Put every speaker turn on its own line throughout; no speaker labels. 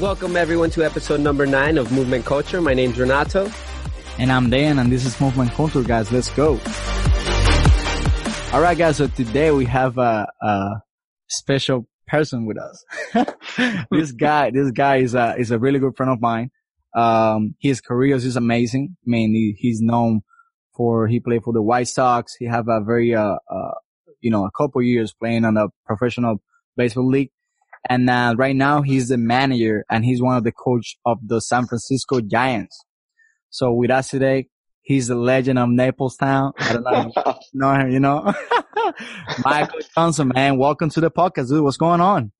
Welcome everyone to episode number nine of Movement Culture. My name's Renato.
And I'm Dan and this is Movement Culture guys. Let's go. All right guys. So today we have a, a special person with us. this guy, this guy is a, is a really good friend of mine. Um, his career is amazing. I mean, he, he's known for, he played for the White Sox. He have a very, uh, uh, you know, a couple years playing on a professional baseball league. And, uh, right now he's the manager and he's one of the coach of the San Francisco Giants. So with us today, he's the legend of Naples town. I don't know, you know him, you know? Michael Johnson, man, welcome to the podcast, dude. What's going on?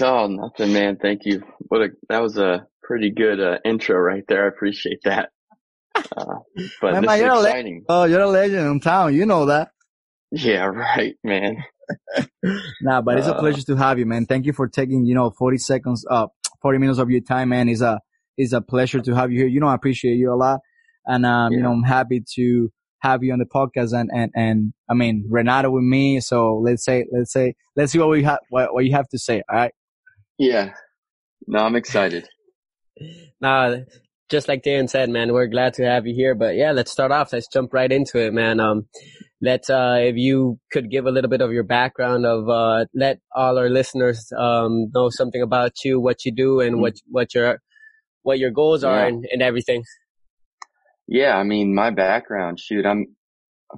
Oh, nothing, man. Thank you. What a, that was a pretty good uh, intro right there. I appreciate that. Uh, but man, this
man,
is exciting.
oh, you're a legend in town. You know that.
Yeah, right, man.
nah, but it's a uh, pleasure to have you, man. Thank you for taking, you know, 40 seconds, uh, 40 minutes of your time, man. It's a, it's a pleasure to have you here. You know, I appreciate you a lot. And, um, yeah. you know, I'm happy to have you on the podcast and, and, and I mean, Renato with me. So let's say, let's say, let's see what we have, what, what you have to say. All right.
Yeah. No, I'm excited.
nah, just like Dan said, man, we're glad to have you here. But yeah, let's start off. Let's jump right into it, man. Um, let uh, if you could give a little bit of your background of uh, let all our listeners um, know something about you, what you do, and mm-hmm. what what your what your goals are, yeah. and, and everything.
Yeah, I mean, my background, shoot, I'm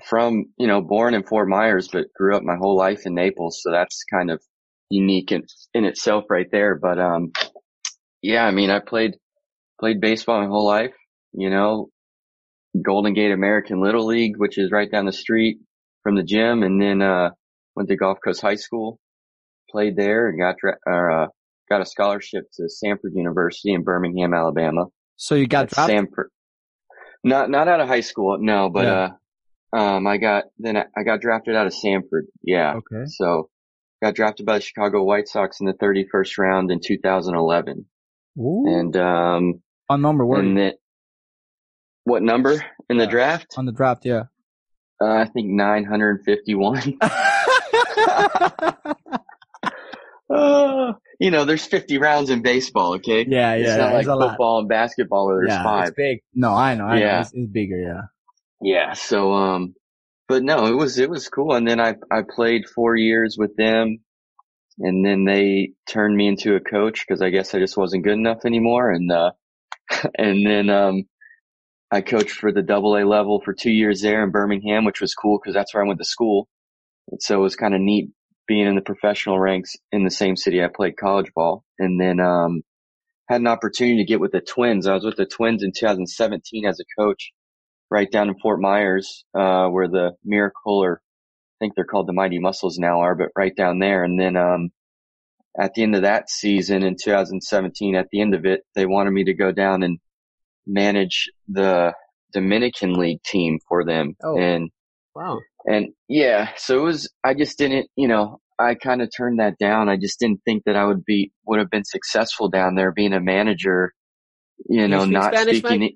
from you know born in Fort Myers, but grew up my whole life in Naples, so that's kind of unique in in itself right there. But um, yeah, I mean, I played played baseball my whole life. You know, Golden Gate American Little League, which is right down the street from the gym, and then uh, went to Gulf Coast High School, played there, and got uh, got a scholarship to Samford University in Birmingham, Alabama.
So you got drafted?
Samford. Not not out of high school, no, but yeah. uh, um, I got then I got drafted out of Samford. Yeah.
Okay.
So got drafted by the Chicago White Sox in the 31st round in 2011.
Ooh.
And um,
on number what?
What number in the draft?
On the draft, yeah.
Uh, I think 951. uh, you know, there's 50 rounds in baseball, okay?
Yeah, yeah.
It's not like football and basketball where there's
yeah,
five.
It's big. No, I know. I yeah. Know. It's, it's, bigger, yeah.
Yeah. So, um, but no, it was, it was cool. And then I, I played four years with them and then they turned me into a coach because I guess I just wasn't good enough anymore. And, uh, and then, um, I coached for the double A level for two years there in Birmingham, which was cool because that's where I went to school. And so it was kind of neat being in the professional ranks in the same city I played college ball. And then, um, had an opportunity to get with the Twins. I was with the Twins in 2017 as a coach right down in Fort Myers, uh, where the Miracle or I think they're called the Mighty Mussels now are, but right down there. And then, um, at the end of that season in 2017, at the end of it, they wanted me to go down and manage the Dominican League team for them.
Oh,
and
wow.
And yeah, so it was, I just didn't, you know, I kind of turned that down. I just didn't think that I would be, would have been successful down there being a manager, you know,
you
not
Spanish,
speaking.
Mike?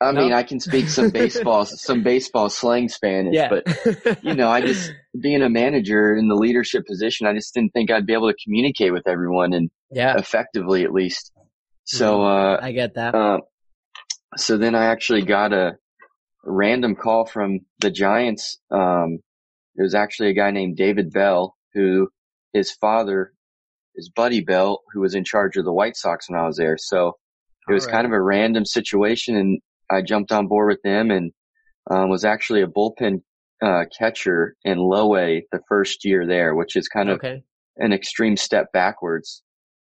I mean, I can speak some baseball, some baseball slang Spanish,
yeah.
but you know, I just being a manager in the leadership position, I just didn't think I'd be able to communicate with everyone and
yeah.
effectively at least. So, mm-hmm.
uh, I get that.
Uh, so then I actually got a random call from the Giants. Um, it was actually a guy named David Bell who his father is Buddy Bell, who was in charge of the White Sox when I was there. So it was right. kind of a random situation and I jumped on board with them and um, was actually a bullpen uh, catcher in low A the first year there, which is kind of
okay.
an extreme step backwards.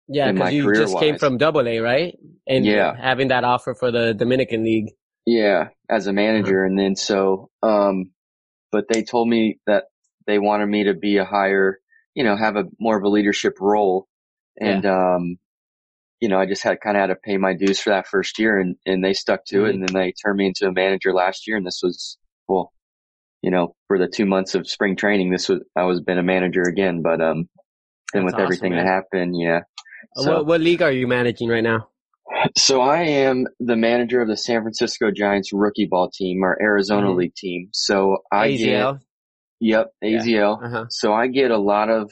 Yeah, because you just came from Double A, right? And
yeah,
having that offer for the Dominican League.
Yeah, as a manager, and then so, um, but they told me that they wanted me to be a higher, you know, have a more of a leadership role, and yeah. um, you know, I just had kind of had to pay my dues for that first year, and and they stuck to mm-hmm. it, and then they turned me into a manager last year, and this was well, you know, for the two months of spring training, this was I was been a manager again, but um, then with
awesome,
everything
man.
that happened, yeah.
So, what, what league are you managing right now?
So I am the manager of the San Francisco Giants rookie ball team, our Arizona
Mhm.
League team. So I
AZL.
get, yep, AZL.
Uh-huh.
So I get a lot of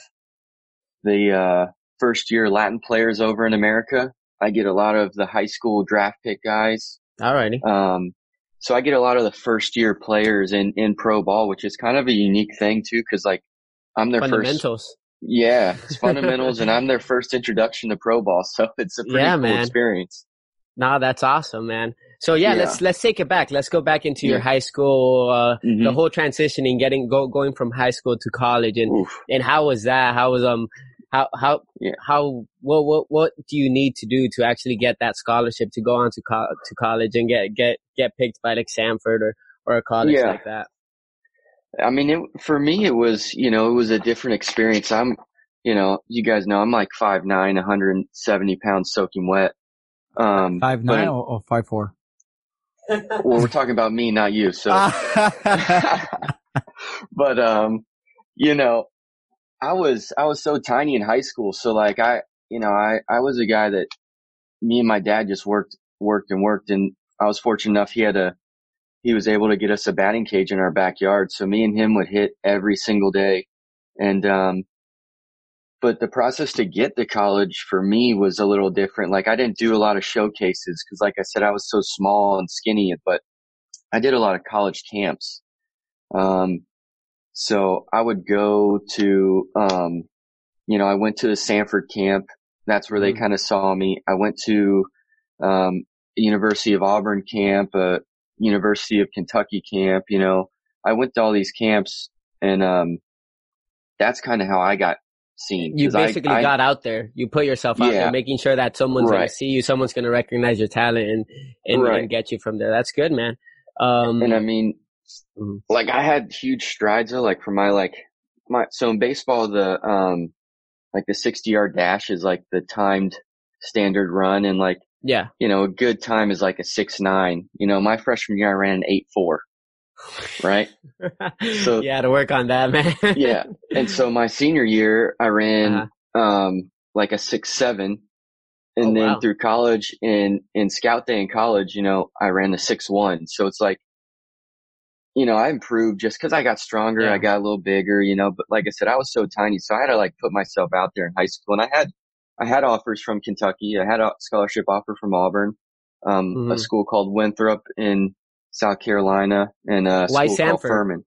the, uh, first year Latin players over in America. I get a lot of the high school draft pick guys.
Alrighty.
Um, so I get a lot of the first year players in, in pro ball, which is kind of a unique thing too. Cause like I'm their first,
Fundamentals.
Yeah, it's fundamentals and I'm their first introduction to pro ball. So it's a pretty
Yeah,
cool
man.
experience.
Nah, that's awesome, man. So yeah,
Yeah.
let's let's take it back. Let's go back into your high school, uh, the
Mhm.
whole transitioning, getting go going from high school to college, and
Oof.
and how was that? How was um how how
Yeah.
how what what what do you need to do to actually get that scholarship to go on to co- to college and get get get picked by like Samford or or a college
Yeah.
like that?
I mean, it, for me, it was, you know, it was a different experience. I'm, you know, you guys know I'm like 5'9", 170 pounds soaking wet. Um,
Five nine or, or five four.
well, we're talking about me, not you. So, but, um, you know, I was, I was so tiny in high school. So like I, you know, I, I was a guy that me and my dad just worked, worked and worked. And I was fortunate enough. He had a, he was able to get us a batting cage in our backyard. So me and him would hit every single day. And, um, but the process to get to college for me was a little different. Like I didn't do a lot of showcases because like I said, I was so small and skinny, but I did a lot of college camps. Um, so I would go to, um, you know, I went to the Samford camp. That's where they
Mhm.
kind of saw me. I went to, um, University of Auburn camp, uh, University of Kentucky camp, you know, I went to all these camps and, um, that's kind of how I got seen.
You
'Cause I-
basically
I-
got out there. You put yourself out
Yeah.
there, making sure that someone's gonna see you, someone's gonna recognize your talent and and,
Right.
and get you from there. That's good, man. Um,
and I mean,
Mhm.
like I had huge strides though, like for my like my so in baseball the um like the sixty yard dash is like the timed standard run and like
yeah.
you know a good time is like a six nine. You know my freshman year I ran an eight four, right? So-
yeah, to work on that, man.
yeah, and so my senior year I ran
Uh-huh.
um like a six seven. And
Oh,
then
wow.
through college and in scout day in college, you know, I ran the six one. So it's like, you know, I improved just cause I got stronger.
Yeah.
I got a little bigger, you know, but like I said, I was so tiny. So I had to like put myself out there in high school and I had, I had offers from Kentucky. I had a scholarship offer from Auburn, um, a
Mhm.
school called Winthrop in South Carolina and a
Why
school called
Samford?
Furman.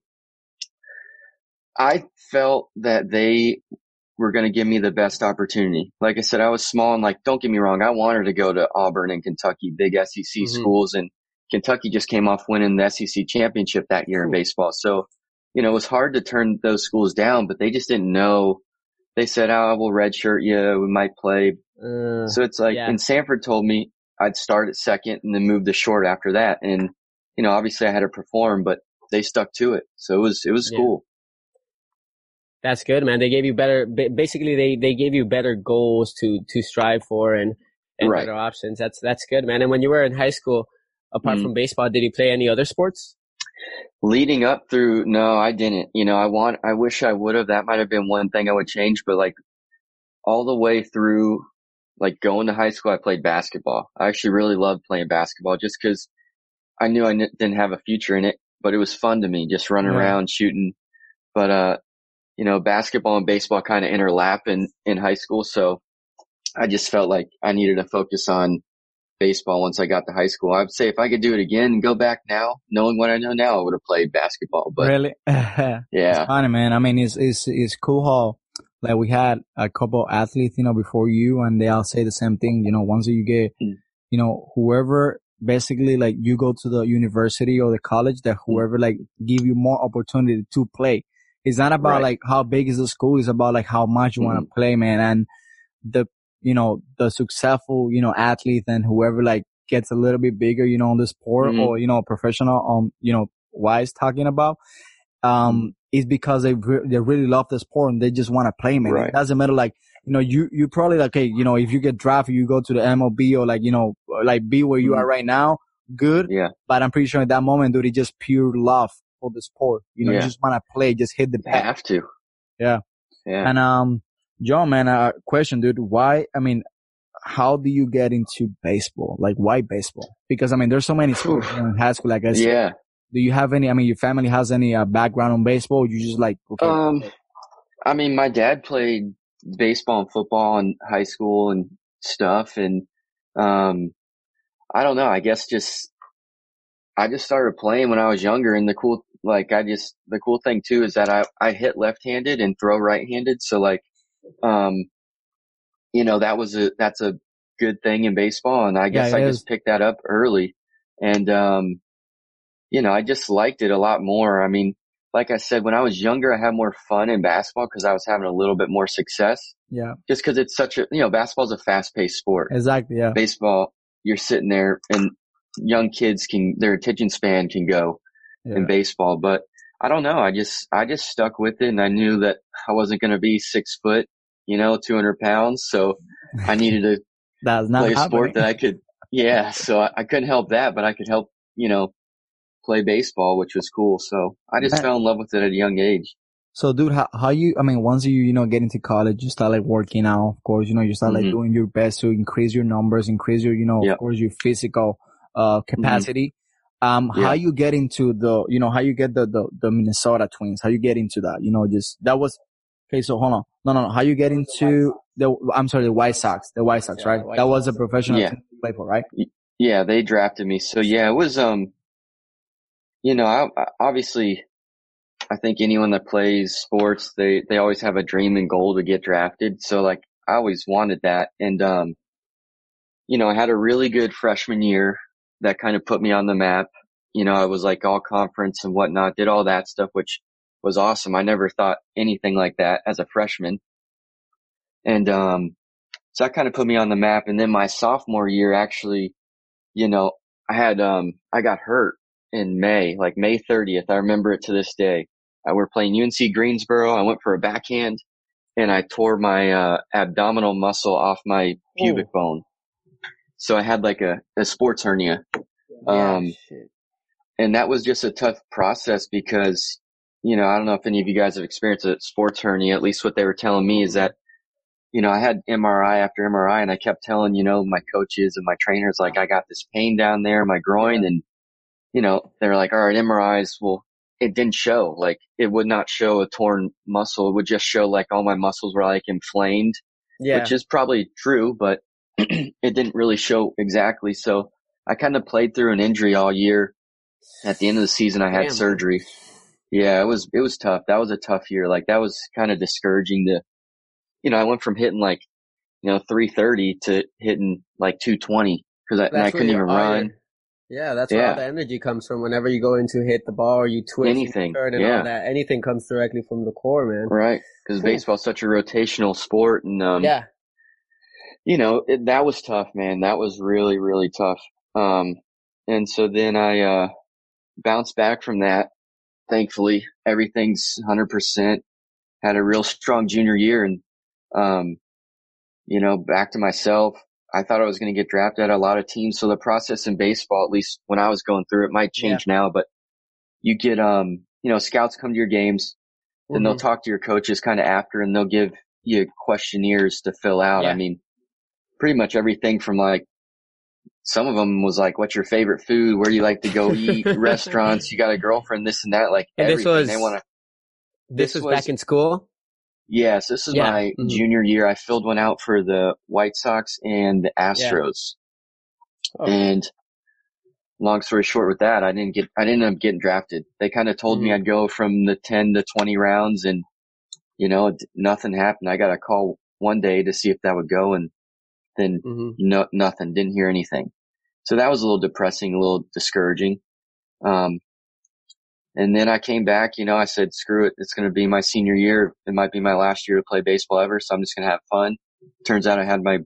I felt that they were going to give me the best opportunity. Like I said, I was small and like, don't get me wrong. I wanted to go to Auburn and Kentucky, big SEC
Mhm.
schools and Kentucky just came off winning the SEC championship that year in baseball. So, you know, it was hard to turn those schools down, but they just didn't know. They said, oh, we'll redshirt you. We might play.
Uh,
So it's like,
yeah.
and Samford told me I'd start at second and then move to short after that. And, you know, obviously I had to perform, but they stuck to it. So it was, it was
Yeah.
cool.
that's good, man. They gave you better. Basically, they they gave you better goals to to strive for and and
Right.
better options. That's that's good, man. And when you were in high school, apart
Mhm.
from baseball, did you play any other sports?
Leading up through no i didn't. You know i want i wish i would have. That might have been one thing i would change but like all the way through like going to high school i played basketball. I actually really loved playing basketball just because i knew i n- didn't have a future in it but it was fun to me just running
Yeah.
around shooting. But uh you know basketball and baseball kind of interlap in in high school so i just felt like i needed to focus on baseball once I got to high school. I'd say if I could do it again and go back now, knowing what I know now, I would have played basketball. But
really?
yeah,
It's funny, man. I mean, it's it's it's cool how like we had a couple athletes, you know, before you, and they all say the same thing. You know, once you get,
Mm.
you know, whoever basically like you go to the university or the college, that whoever like give you more opportunity to play. It's not about
Right.
like how big is the school. It's about like how much you want to play, man. And the you know the successful you know athlete and whoever like gets a little bit bigger, you know, on the sport
Mhm.
or you know professional um you know wise talking about um, is because they re- they really love the sport and they just want to play, man.
Right.
It doesn't matter, like you know, you you probably like, hey, you know, if you get drafted, you go to the MLB or like you know, like be where you
Mhm.
are right now, good.
Yeah.
But I'm pretty sure at that moment, dude, it's just pure love for the sport. You know, you just want to play, just hit the bat.
have to.
Yeah.
Yeah.
And um, John, man, uh, question, dude, why? I mean, how do you get into baseball? Like, why baseball? Because I mean, there's so many
schools
in high school. Like I said,
yeah.
do you have any? I mean, your family has any uh, background on baseball? You just like, okay,
Um, I mean, my dad played baseball and football in high school and stuff. And, um, I don't know. I guess just I just started playing when I was younger, and the cool like I just the cool thing too is that I I hit left-handed and throw right-handed, so like um, you know that was a that's a good thing in baseball, and I guess
Yeah,
I
is.
just picked that up early, and um, you know I just liked it a lot more. I mean, like I said, when I was younger, I had more fun in basketball because I was having a little bit more success.
Yeah,
Just because it's such a you know basketball's a fast-paced sport.
exactly. Yeah,
Baseball, you're sitting there, and young kids can their attention span can go
yeah.
in baseball, but I don't know. I just, I just stuck with it and I knew that I wasn't going to be six foot, you know, 200 pounds. So I needed to play a sport that I could, yeah. So I, I couldn't help that, but I could help, you know, play baseball, which was cool. So I just fell in love with it at a young age.
So, dude, how, how you, I mean, once you, you know, get into college, you start like working out, of course, you know, you start like
Mhm.
doing your best to increase your numbers, increase your, you know,
Yep.
of course, your physical, uh, capacity. Um,
Yeah.
how you get into the, you know, how you get the, the, the Minnesota Twins, how you get into that, you know, just, that was, okay, so hold on. No, no, no. How you get into the, I'm sorry, the White Sox, the White Sox,
Yeah,
right?
White
that was a professional
Yeah.
team to play for, right?
Yeah. They drafted me. So yeah, it was, um, you know, I, I obviously, I think anyone that plays sports, they, they always have a dream and goal to get drafted. So like, I always wanted that. And, um, you know, I had a really good freshman year that kind of put me on the map. You know, I was like all conference and whatnot, did all that stuff, which was awesome. I never thought anything like that as a freshman. And, um, so that kind of put me on the map. And then my sophomore year, actually, you know, I had, um, I got hurt in May, like May 30th. I remember it to this day. Uh, we're playing UNC Greensboro. I went for a backhand and I tore my, uh, abdominal muscle off my pubic bone. So I had like a, a sports hernia. Um,
shit.
and that was just a tough process because, you know, I don't know if any of you guys have experienced a sports hernia. At least what they were telling me is that, you know, I had MRI after MRI and I kept telling, you know, my coaches and my trainers, like, I got this pain down there in my groin and, you know, they're like, all right, MRIs, well, it didn't show. Like, it would not show a torn muscle. It would just show like all my muscles were like inflamed
Yeah.
which is probably true, but it didn't really show exactly. So I kind of played through an injury all year. At the end of the season, I had
Damn.
surgery. Yeah, it was, it was tough. That was a tough year. Like that was kind of discouraging to, you know, I went from hitting like, you know, 330 to hitting like 220 cause I, I couldn't even
your- all your-
run.
Yeah, that's where
Yeah.
all the energy comes from. Whenever you go into hit the ball or you twist, you
Anything,
turn and
yeah.
all that, anything comes directly from the core, man.
Right. Cause
Cool.
baseball's such a rotational sport and, um,
yeah,
you know, it, that was tough, man. That was really, really tough. Um, and so then I, uh, bounced back from that. Thankfully, everything's 100%. Had a real strong junior year and, um, you know, back to myself. I thought I was going to get drafted at a lot of teams. So the process in baseball, at least when I was going through it, might change now, but you get, um, you know, scouts come to your games, and they'll
Mhm.
talk to your coaches kind of after and they'll give you questionnaires to fill out.
Yeah.
I mean, pretty much everything from like, some of them was like, what's your favorite food? Where do you like to go eat? Restaurants? You got a girlfriend? This and that. Like
And this
everything.
was-
they want to,
this,
this
was,
was-
back in school.
yes, this is
Yeah.
my
Mhm.
junior year. I filled one out for the White Sox and the Astros.
Oh.
And long story short with that, I didn't get, I didn't end up getting drafted. They kind of told me
Mhm.
I'd go from the 10 to 20 rounds and, you know, nothing happened. I got a call one day to see if that would go and then
hmm
no, nothing, didn't hear anything. So that was a little depressing, a little discouraging. Um, and then I came back, you know, I said, screw it. It's going to be my senior year. It might be my last year to play baseball ever. So I'm just going to have fun. Turns out I had my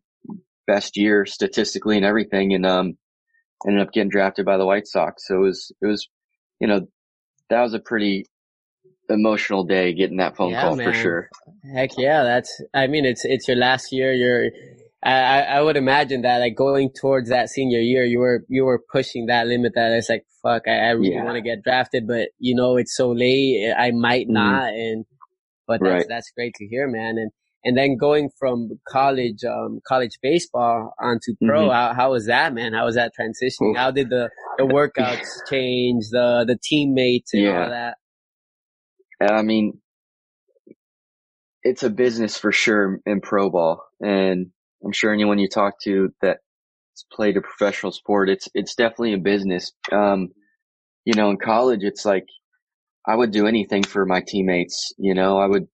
best year statistically and everything and, um, ended up getting drafted by the White Sox. So it was, it was, you know, that was a pretty emotional day getting that phone
Yeah,
call for sure.
Heck yeah, that's. I mean, it's it's your last year. You're. I I would imagine that like going towards that senior year, you were you were pushing that limit. That it's like fuck, I, I really
Yeah.
want to get drafted, but you know it's so late. I might
Mhm.
not, and but that's
Right.
that's great to hear, man. And and then going from college um college baseball onto pro,
Mhm.
how how was that, man? How was that transitioning?
Oof.
How did the the workouts change? The the teammates and
Yeah.
all that.
I mean, it's a business for sure in pro ball. And I'm sure anyone you talk to that played a professional sport, it's it's definitely a business. Um, you know, in college, it's like I would do anything for my teammates. You know, I would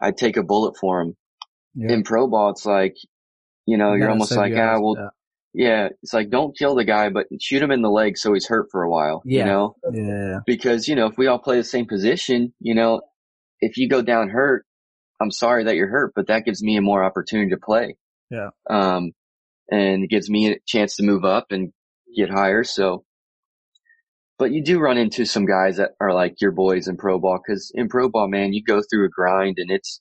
I'd take a bullet for them. Yeah. In pro ball, it's like you know, you are almost like, ah, well, yeah. yeah. it's like don't kill the guy, but shoot him in the leg so he's hurt for a while. Yeah. You know,
yeah.
Because you know, if we all play the same position, you know, if you go down hurt, I'm sorry that you're hurt, but that gives me a more opportunity to play.
Yeah.
Um, and it gives me a chance to move up and get higher. So, but you do run into some guys that are like your boys in pro ball. Cause in pro ball, man, you go through a grind and it's,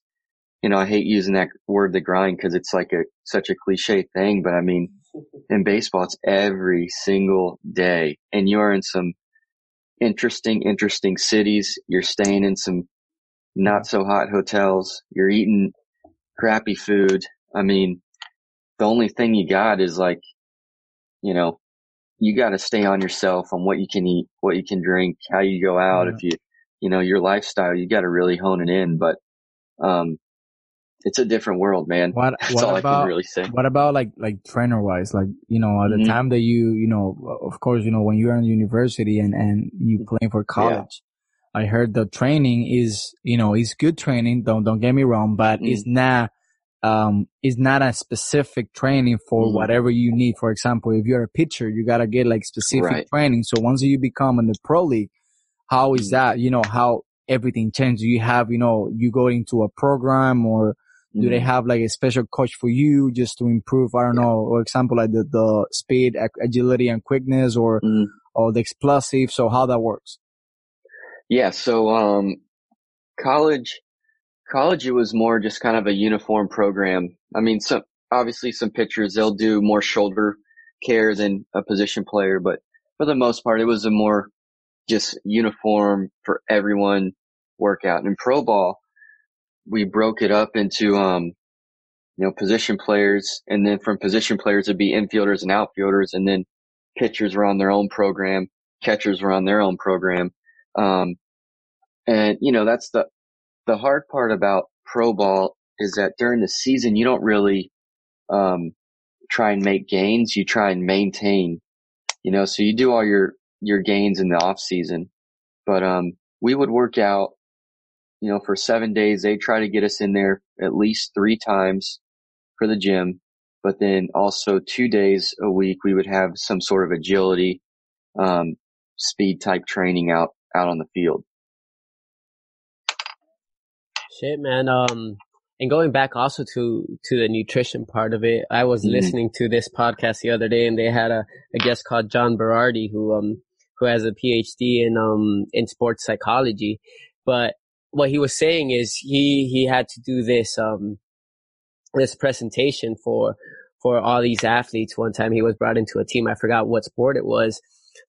you know, I hate using that word, the grind, cause it's like a, such a cliche thing. But I mean, in baseball, it's every single day and you're in some interesting, interesting cities. You're staying in some not so hot hotels. You're eating crappy food. I mean, the only thing you got is like, you know, you got to stay on yourself on what you can eat, what you can drink, how you go out. Yeah. If you, you know, your lifestyle, you got to really hone it in. But, um, it's a different world, man.
What, That's what all about, I can really say. What about like, like trainer wise? Like, you know, at the mm-hmm. time that you, you know, of course, you know, when you're in university and, and you playing for college, I heard the training is, you know, is good training. Don't, don't get me wrong, but mm. it's not, um, it's not a specific training for mm. whatever you need. For example, if you're a pitcher, you got to get like specific right. training. So once you become in the pro league, how is mm. that? You know, how everything changes. You have, you know, you go into a program or do they mm. have like a special coach for you just to improve? I don't yeah. know, for example, like the, the speed, agility and quickness or, mm. or the explosive. So how that works?
Yeah. So, um, college, college, it was more just kind of a uniform program. I mean, some, obviously some pitchers, they'll do more shoulder care than a position player, but for the most part, it was a more just uniform for everyone workout. And in pro ball, we broke it up into, um, you know, position players and then from position players it'd be infielders and outfielders and then pitchers were on their own program, catchers were on their own program. Um, and you know, that's the, the hard part about pro ball is that during the season, you don't really, um, try and make gains. You try and maintain, you know, so you do all your, your gains in the off season, but, um, we would work out, you know, for seven days. They try to get us in there at least three times for the gym, but then also two days a week, we would have some sort of agility, um, speed type training out, out on the field.
Shit, man. Um, and going back also to to the nutrition part of it, I was mm-hmm. listening to this podcast the other day, and they had a, a guest called John Berardi, who um who has a PhD in um in sports psychology. But what he was saying is he he had to do this um this presentation for for all these athletes. One time he was brought into a team. I forgot what sport it was,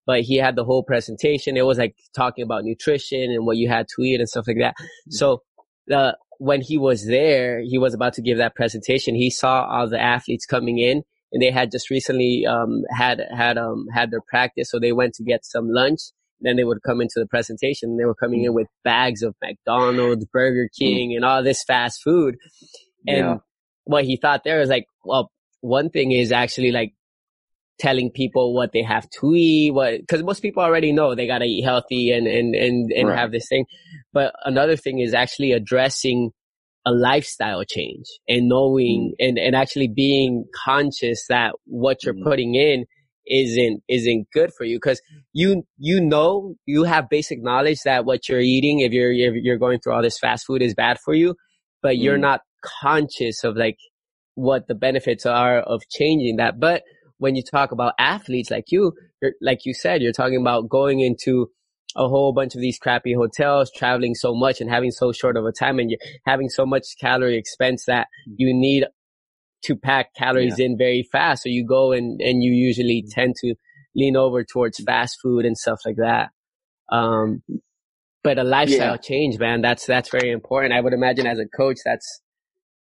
but he had the whole presentation. It was like talking about nutrition and what you had to eat and stuff like that. Mm-hmm. So the when he was there, he was about to give that presentation. He saw all the athletes coming in, and they had just recently um, had had um, had their practice, so they went to get some lunch. Then they would come into the presentation. They were coming in with bags of McDonald's, Burger King, and all this fast food. And yeah. what he thought there was like, well, one thing is actually like telling people what they have to eat, what, cause most people already know they gotta eat healthy and, and, and, and right. have this thing. But another thing is actually addressing a lifestyle change and knowing mm. and, and actually being conscious that what you're mm. putting in isn't, isn't good for you. Cause you, you know, you have basic knowledge that what you're eating, if you're, if you're going through all this fast food is bad for you, but mm. you're not conscious of like what the benefits are of changing that. But when you talk about athletes like you, like you said, you're talking about going into a whole bunch of these crappy hotels, traveling so much and having so short of a time and you're having so much calorie expense that you need to pack calories yeah. in very fast. So you go and, and you usually mm-hmm. tend to lean over towards fast food and stuff like that. Um, but a lifestyle yeah. change, man, that's, that's very important. I would imagine as a coach, that's,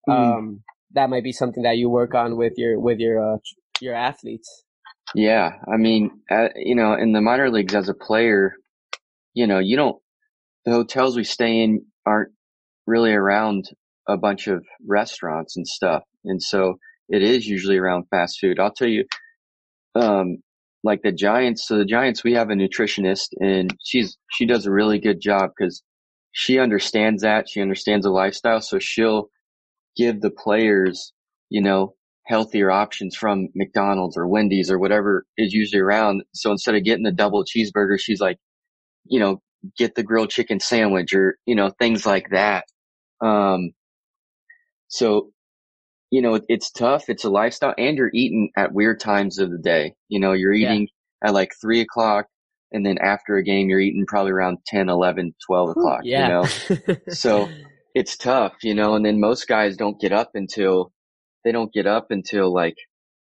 mm. um, that might be something that you work on with your, with your, uh, your athletes.
Yeah, I mean, uh, you know, in the minor leagues as a player, you know, you don't. The hotels we stay in aren't really around a bunch of restaurants and stuff, and so it is usually around fast food. I'll tell you, um, like the Giants. So the Giants, we have a nutritionist and she's, she does a really good job because she understands that. She understands the lifestyle. So she'll give the players, you know, healthier options from McDonald's or Wendy's or whatever is usually around. So instead of getting the double cheeseburger, she's like, you know, get the grilled chicken sandwich or, you know, things like that. Um, so, you know, it's tough. It's a lifestyle and you're eating at weird times of the day. You know, you're eating yeah. at like three o'clock and then after a game, you're eating probably around 10, 11, 12 o'clock, yeah. you know? so it's tough, you know, and then most guys don't get up until they don't get up until like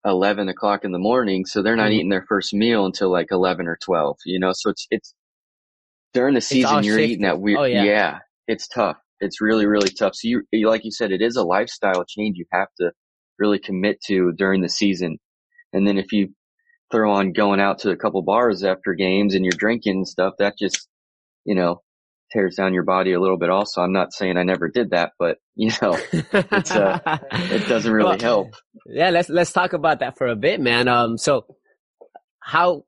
11 o'clock in the morning. So they're not mm-hmm. eating their first meal until like 11 or 12, you know? So it's, it's during the season, you're eating that weird. Oh, yeah. yeah. It's tough. It's really, really tough. So you, like you said, it is a lifestyle change you have to really commit to during the season. And then if you throw on going out to a couple bars after games and you're drinking and stuff, that just, you know, tears down your body a little bit also. I'm not saying I never did that, but you know, it's, uh, it doesn't really well, help.
Yeah. Let's, let's talk about that for a bit, man. Um, so how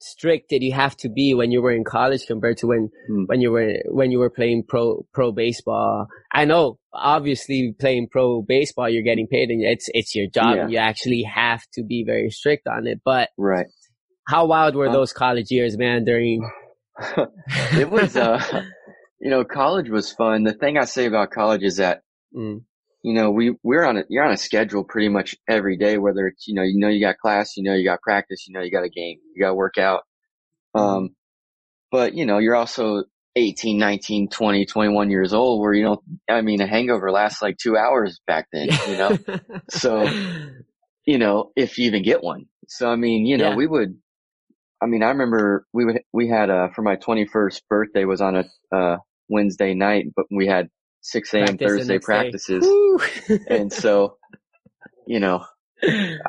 strict did you have to be when you were in college compared to when, mm. when you were, when you were playing pro, pro baseball? I know obviously playing pro baseball, you're getting paid and it's, it's your job yeah. you actually have to be very strict on it, but
right.
How wild were those college years, man, during
it was, uh, you know, college was fun. The thing I say about college is that, mm. you know, we, we're on a, you're on a schedule pretty much every day, whether it's, you know, you know, you got class, you know, you got practice, you know, you got a game, you got to work out. Um, but you know, you're also 18, 19, 20, 21 years old where you don't, I mean, a hangover lasts like two hours back then, you know? so, you know, if you even get one. So, I mean, you know, yeah. we would, I mean, I remember we would, we had, uh, for my 21st birthday was on a, uh, Wednesday night, but we had 6 a.m. Thursday practices. and so, you know,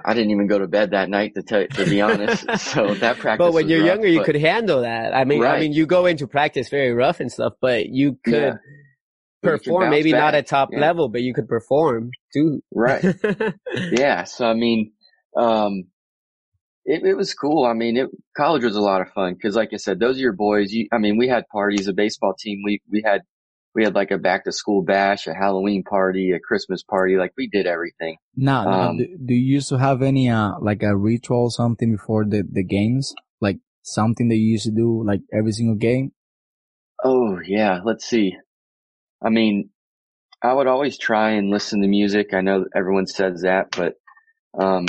I didn't even go to bed that night to tell to be honest. So that practice.
But when you're
rough,
younger, you could handle that. I mean, right. I mean, you go into practice very rough and stuff, but you could yeah. perform. Maybe back. not at top yeah. level, but you could perform too.
Right. yeah. So I mean, um, it, it was cool. I mean, it, college was a lot of fun because, like I said, those are your boys. You, I mean, we had parties, a baseball team. We we had we had like a back to school bash, a Halloween party, a Christmas party. Like we did everything.
Now, um, do, do, you used to have any uh like a ritual something before the the games, like something that you used to do like every single game?
Oh yeah, let's see. I mean, I would always try and listen to music. I know everyone says that, but um,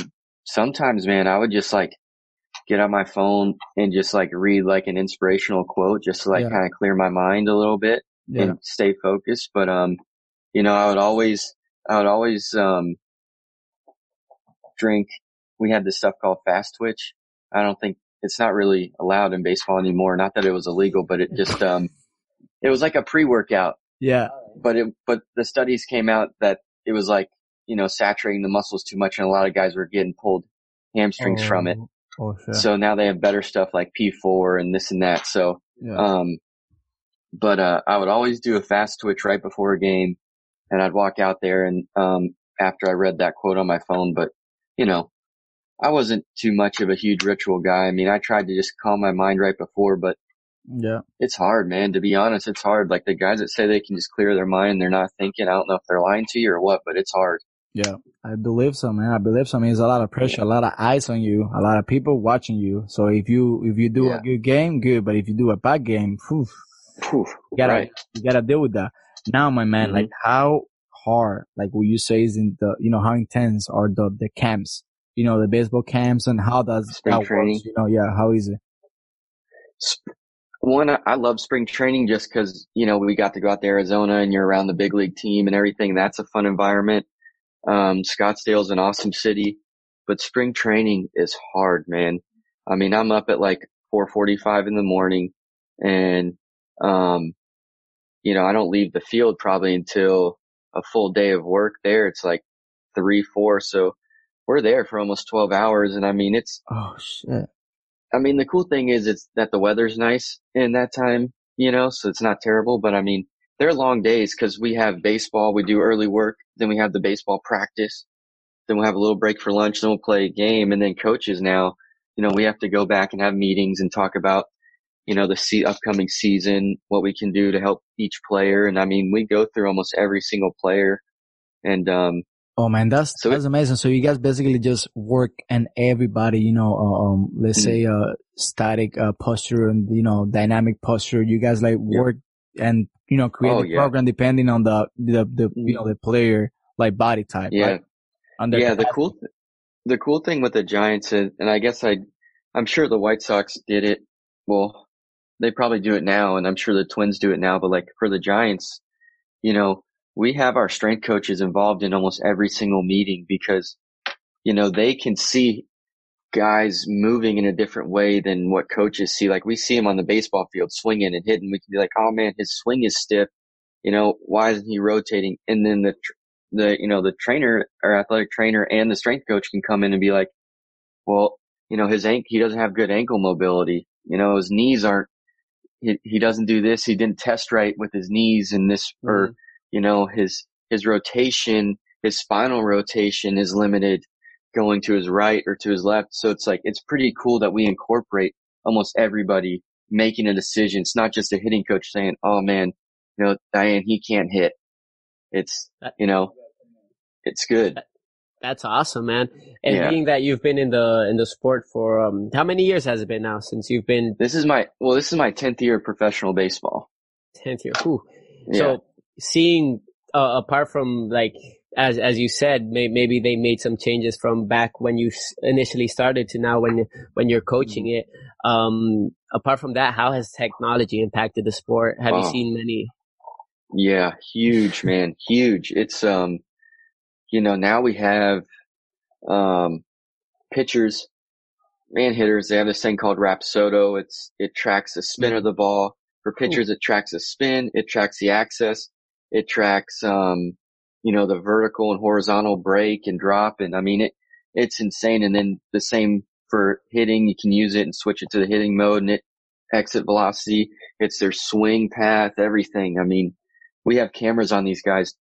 sometimes, man, I would just like get on my phone and just like read like an inspirational quote just to like yeah. kind of clear my mind a little bit yeah. and stay focused. But, um, you know, I would always, I would always, um, drink. We had this stuff called fast twitch. I don't think it's not really allowed in baseball anymore. Not that it was illegal, but it just, um, it was like a pre-workout.
Yeah.
But it, but the studies came out that it was like you know, saturating the muscles too much, and a lot of guys were getting pulled hamstrings oh, from it. Oh, sure. So now they have better stuff like P4 and this and that. So, yeah. um, but uh, I would always do a fast twitch right before a game, and I'd walk out there and um, after I read that quote on my phone. But you know, I wasn't too much of a huge ritual guy. I mean, I tried to just calm my mind right before, but
yeah,
it's hard, man. To be honest, it's hard. Like the guys that say they can just clear their mind, they're not thinking. I don't know if they're lying to you or what, but it's hard.
Yeah, I believe so, man. I believe so. I mean, there's a lot of pressure, a lot of eyes on you, a lot of people watching you. So if you if you do yeah. a good game, good. But if you do a bad game, poof,
poof,
you gotta
right.
you gotta deal with that. Now, my man, mm-hmm. like how hard, like what you say is in the, you know, how intense are the the camps, you know, the baseball camps, and how does
spring training?
Works, you know, yeah, how is it?
One, I love spring training just because you know we got to go out to Arizona and you're around the big league team and everything. That's a fun environment. Um, Scottsdale's an awesome city, but spring training is hard, man. I mean, I'm up at like 4:45 in the morning, and um, you know, I don't leave the field probably until a full day of work there. It's like three, four, so we're there for almost 12 hours, and I mean, it's
oh shit.
I mean, the cool thing is it's that the weather's nice in that time, you know, so it's not terrible. But I mean, they're long days because we have baseball, we do early work, then we have the baseball practice, then we'll have a little break for lunch, then we'll play a game, and then coaches now you know, we have to go back and have meetings and talk about, you know, the se- upcoming season, what we can do to help each player. And I mean, we go through almost every single player and, um,
Oh man, that's
So it-
that's amazing. So you guys basically just work and everybody, you know, uh, um, let's
Mhm.
say uh, static uh, posture and you know dynamic posture. You guys like
Yeah.
work and you know create
Oh,
the
yeah.
program depending on the the, the you know mm. the player like body type.
yeah.
right?
Yeah, the cool, th- the cool thing with the Giants, is, and I guess I, I'm sure the White Sox did it. Well, they probably do it now, and I'm sure the Twins do it now. But like for the Giants, you know, we have our strength coaches involved in almost every single meeting because, you know, they can see guys moving in a different way than what coaches see. Like we see him on the baseball field swinging and hitting. We can be like, oh man, his swing is stiff. You know, why isn't he rotating? And then the, the, you know, the trainer or athletic trainer and the strength coach can come in and be like, well, you know, his ankle, he doesn't have good ankle mobility. You know, his knees aren't, he, he doesn't do this. He didn't test right with his knees and this, or, mm-hmm. you know, his, his rotation, his spinal rotation is limited going to his right or to his left. So it's like, it's pretty cool that we incorporate almost everybody making a decision. It's not just a hitting coach saying, Oh man, you know, Diane, he can't hit. It's, you know, it's good.
That's awesome, man. And
Yeah.
being that you've been in the in the sport for um, how many years has it been now since you've been
This is my, well, this is my 10th year of professional baseball.
tenth year? Whew.
Yeah.
So seeing uh, apart from like as as you said, may, maybe they made some changes from back when you initially started to now when when you're coaching
Mm-hmm.
it. Um, apart from that, how has technology impacted the sport? Have you
Oh.
seen many?
Yeah, huge, man, huge. It's, um, you know, now we have, um, pitchers, man hitters. They have this thing called Rapsodo. It's, it tracks the spin of the ball. For pitchers, it tracks the spin. It tracks the access. It tracks, um, you know, the vertical and horizontal break and drop. And I mean, it, it's insane. And then the same for hitting. You can use it and switch it to the hitting mode and it exit velocity. It's their swing path, everything. I mean, we have cameras on these guys,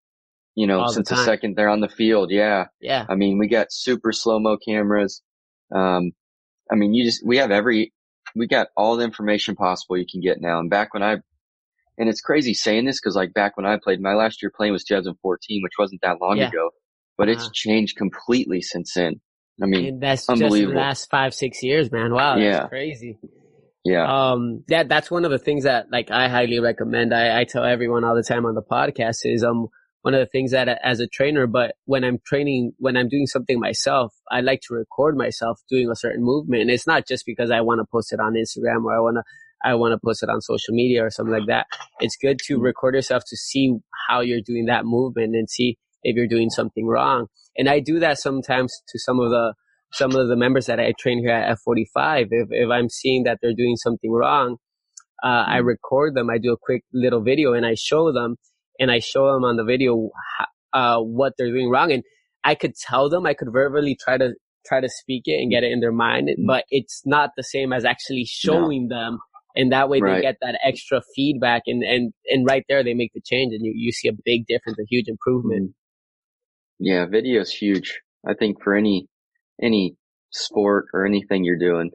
you know,
All
since the
time.
second they're on the field. Yeah.
Yeah,
I mean, we got super slow mo cameras. Um, I mean, you just, we have every, we got all the information possible you can get now. And back when I, and it's crazy saying this because like back when I played, my last year playing was 2014, which wasn't that long
Yeah.
ago, but it's
Uh-huh.
changed completely since then. I mean,
and that's just the last five six years, man. Wow, that's
Yeah.
crazy.
yeah,
Um, that that's one of the things that like I highly recommend. I, I tell everyone all the time on the podcast is um one of the things that as a trainer, but when I'm training, when I'm doing something myself, I like to record myself doing a certain movement, and it's not just because I want to post it on Instagram or I want to I want to post it on social media or something like that. It's good to record yourself to see how you're doing that movement and see if you're doing something wrong. And I do that sometimes to some of the some of the members that I train here at F45. If if I'm seeing that they're doing something wrong, uh, I record them. I do a quick little video and I show them, and I show them on the video uh, what they're doing wrong. And I could tell them, I could verbally try to try to speak it and get it in their mind, but it's not the same as actually showing them. And that way they get that extra feedback and, and, and right there they make the change and you, you see a big difference, a huge improvement.
yeah, video is huge. I think for any, any sport or anything you're doing.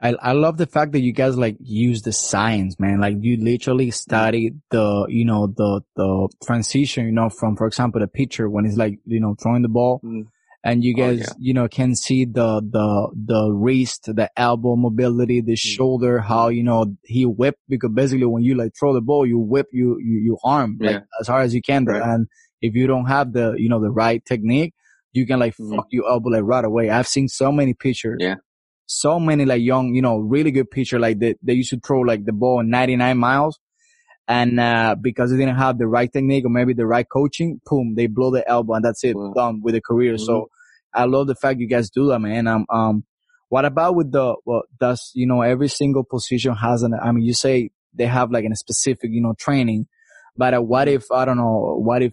I I love the fact that you guys like use the science, man. Like you literally study the you know the the transition, you know, from for example the pitcher when he's like you know throwing the ball,
Mm.
And you
Oh,
guys
yeah.
you know can see the the the wrist, the elbow mobility, the shoulder, how you know he whip because basically when you like throw the ball, you whip you you, you arm like as hard as you can,
Right.
and if you don't have the you know the right technique, you can like
Mhm.
fuck your elbow like right away. I've seen so many pictures.
Yeah.
so many like young, you know, really good pitcher like they, they used to throw like the ball 99 miles. And, uh, because they didn't have the right technique or maybe the right coaching, boom, they blow the elbow and that's it,
Wow.
done with the career.
Mm-hmm.
So I love the fact you guys do that, man. Um, um, what about with the, well, does, you know, every single position has an, I mean, you say they have like a specific, you know, training, but uh, what if, I don't know, what if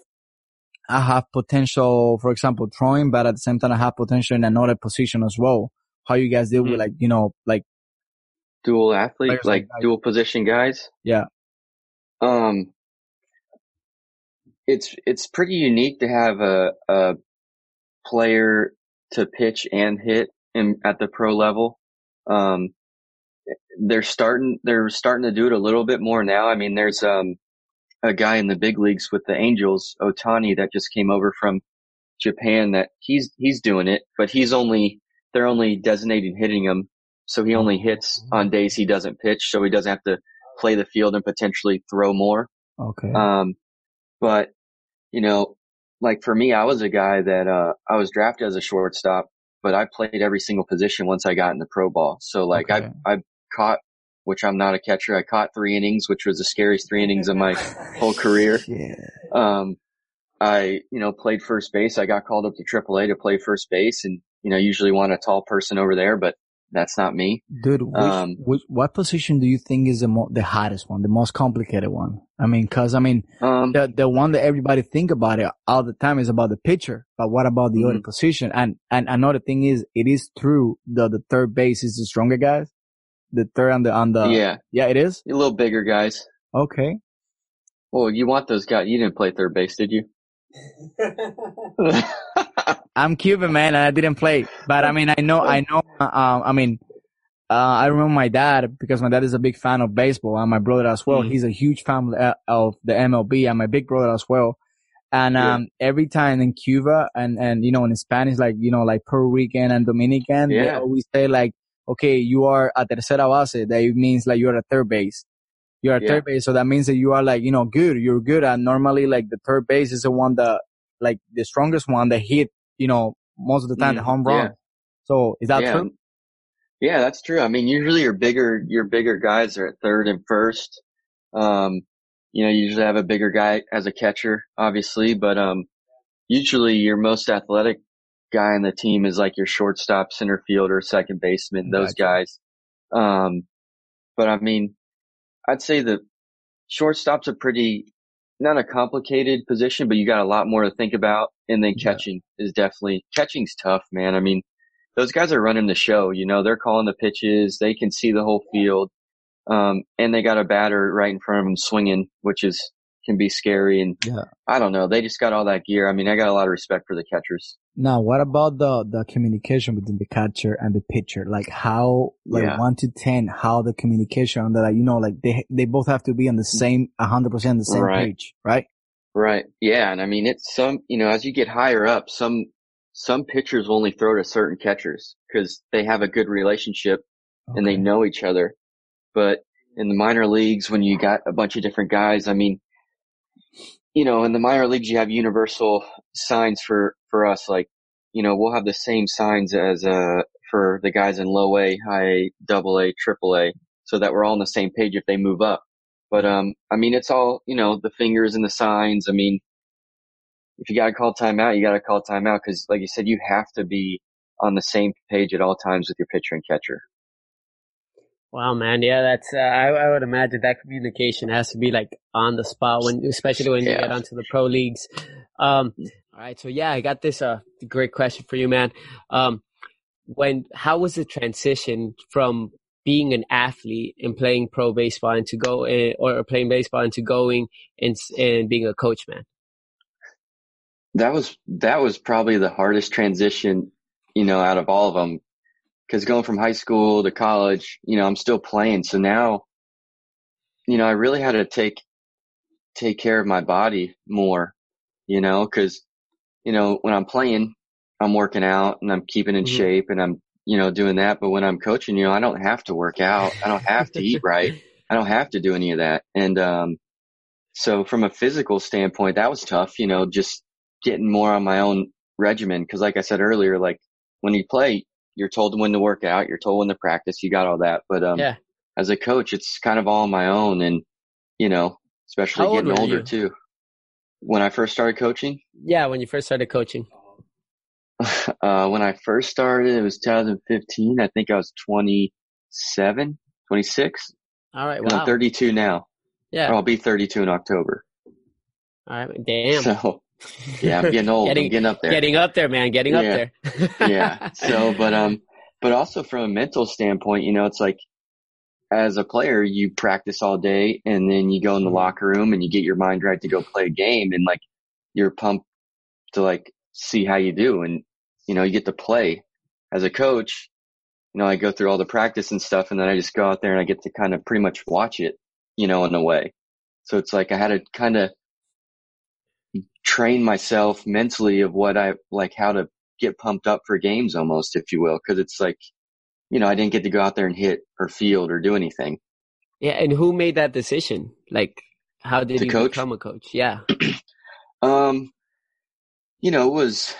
I have potential, for example, throwing, but at the same time I have potential in another position as well? How you guys deal with
Mhm.
like, you know, like,
Dual athlete,
Players like
like dual position guys.
Yeah.
Um, it's, it's pretty unique to have a, a player to pitch and hit in, at the pro level. Um, they're starting, they're starting to do it a little bit more now. I mean, there's, um, a guy in the big leagues with the Angels, Ohtani, that just came over from Japan that he's, he's doing it, but he's only, they're only designating hitting him. So he only hits on days he doesn't pitch. So he doesn't have to play the field and potentially throw more.
Okay.
Um, but you know, like for me, I was a guy that, uh, I was drafted as a shortstop, but I played every single position once I got in the pro ball. So like
Okay.
I, I caught, which I'm not a catcher. I caught three innings, which was the scariest three innings of my whole career.
Yeah.
Um, I, you know, played first base. I got called up to AAA to play first base and, you know, usually want a tall person over there, but that's not me.
Dude, which,
Um,
which, what position do you think is the mo- the hardest one, the most complicated one? I mean, cause I mean,
Um,
the the one that everybody think about it all the time is about the pitcher, but what about the
Mm-hmm.
other position? And and another thing is, it is true that the third base is the stronger guys. The third and the on the
yeah,
yeah, it is
a little bigger guys.
okay.
Well, you want those guys. You didn't play third base, did you?
I'm Cuban, man, and I didn't play, but I mean, I know, I know. Um, I mean, uh, I remember my dad because my dad is a big fan of baseball, and my brother as well.
Mhm.
He's a huge fan of- of the MLB, and my big brother as well. And
Yeah.
um, every time in Cuba and and you know in Spanish, like you know, like Puerto Rican and Dominican, they always say like, okay, you are a tercera base. That means like you're a third base. You're a
Yeah.
third base, so that means that you are like you know good. You're good, and normally like the third base is the one that like the strongest one that hit you know most of the time the
Mm,
home run.
yeah.
So is that
yeah.
true?
Yeah, that's true. I mean, usually your bigger, your bigger guys are at third and first. Um, you know, you usually have a bigger guy as a catcher, obviously, but, um, usually your most athletic guy on the team is like your shortstop, center fielder, second baseman, those
Gotcha.
guys. Um, but I mean, I'd say the shortstop's a pretty, not a complicated position, but you got a lot more to think about. And then
Yeah.
catching is definitely, catching's tough, man. I mean, those guys are running the show, you know, they're calling the pitches. They can see the whole field. Um, and they got a batter right in front of them swinging, which is, can be scary. And
Yeah.
I don't know. They just got all that gear. I mean, I got a lot of respect for the catchers.
Now, what about the the communication between the catcher and the pitcher? Like how, like
Yeah.
one to ten, how the communication that like, you know, like they they both have to be on the same, hundred percent the same
Right.
page, right?
Right. Yeah. And I mean, it's some, you know, as you get higher up, some, some pitchers will only throw to certain catchers because they have a good relationship and they know each other. But in the minor leagues, when you got a bunch of different guys, I mean, you know, in the minor leagues, you have universal signs for, for us. Like, you know, we'll have the same signs as, uh, for the guys in low A, high A, double A, triple A, so that we're all on the same page if they move up. But, um, I mean, it's all, you know, the fingers and the signs. I mean, if you got to call timeout, you got to call timeout because, like you said, you have to be on the same page at all times with your pitcher and catcher.
Wow, man. Yeah, that's. Uh, I, I would imagine that communication has to be like on the spot when, especially when you get onto the pro leagues. Um, all right. So yeah, I got this uh great question for you, man. Um, when how was the transition from being an athlete and playing pro baseball into go uh, or playing baseball into going and and being a coach, man?
That was that was probably the hardest transition, you know, out of all of them. Because going from high school to college, you know, I'm still playing. So now, you know, I really had to take take care of my body more, you know, because you know when I'm playing, I'm working out and I'm keeping in
Mhm.
shape and I'm you know doing that. But when I'm coaching, you know, I don't have to work out. I don't have to eat right. I don't have to do any of that. And um, so from a physical standpoint, that was tough. You know, just getting more on my own regimen. Because like I said earlier, like when you play, you're told when to work out, you're told when to practice, you got all that. But um,
Yeah.
as a coach, it's kind of all on my own, and you know, especially
How
getting
were
older
you?
too. When I first started coaching,
Yeah, when you first started coaching.
uh, when I first started, it was 2015. I think I was 27, 26.
All right. Wow.
I'm 32 now.
Yeah.
Or I'll be 32 in October.
All right. Damn.
So yeah, I'm getting old.
Getting-
I'm getting up there.
Getting up there, man. Getting
Yeah.
up there.
yeah. So, but, um, but also from a mental standpoint, you know, it's like as a player, you practice all day and then you go in the
Mhm.
locker room and you get your mind right to go play a game and like you're pumped to like see how you do. And, you know, you get to play as a coach. you know, I go through all the practice and stuff and then I just go out there and I get to kind of pretty much watch it, you know, in a way. So it's like I had to kind of train myself mentally of what I like, how to get pumped up for games almost, if you will. Cause it's like, you know, I didn't get to go out there and hit or field or do anything.
Yeah. And who made that decision? Like, how did
To
you
coach?
become a coach? Yeah.
Um, you know, it was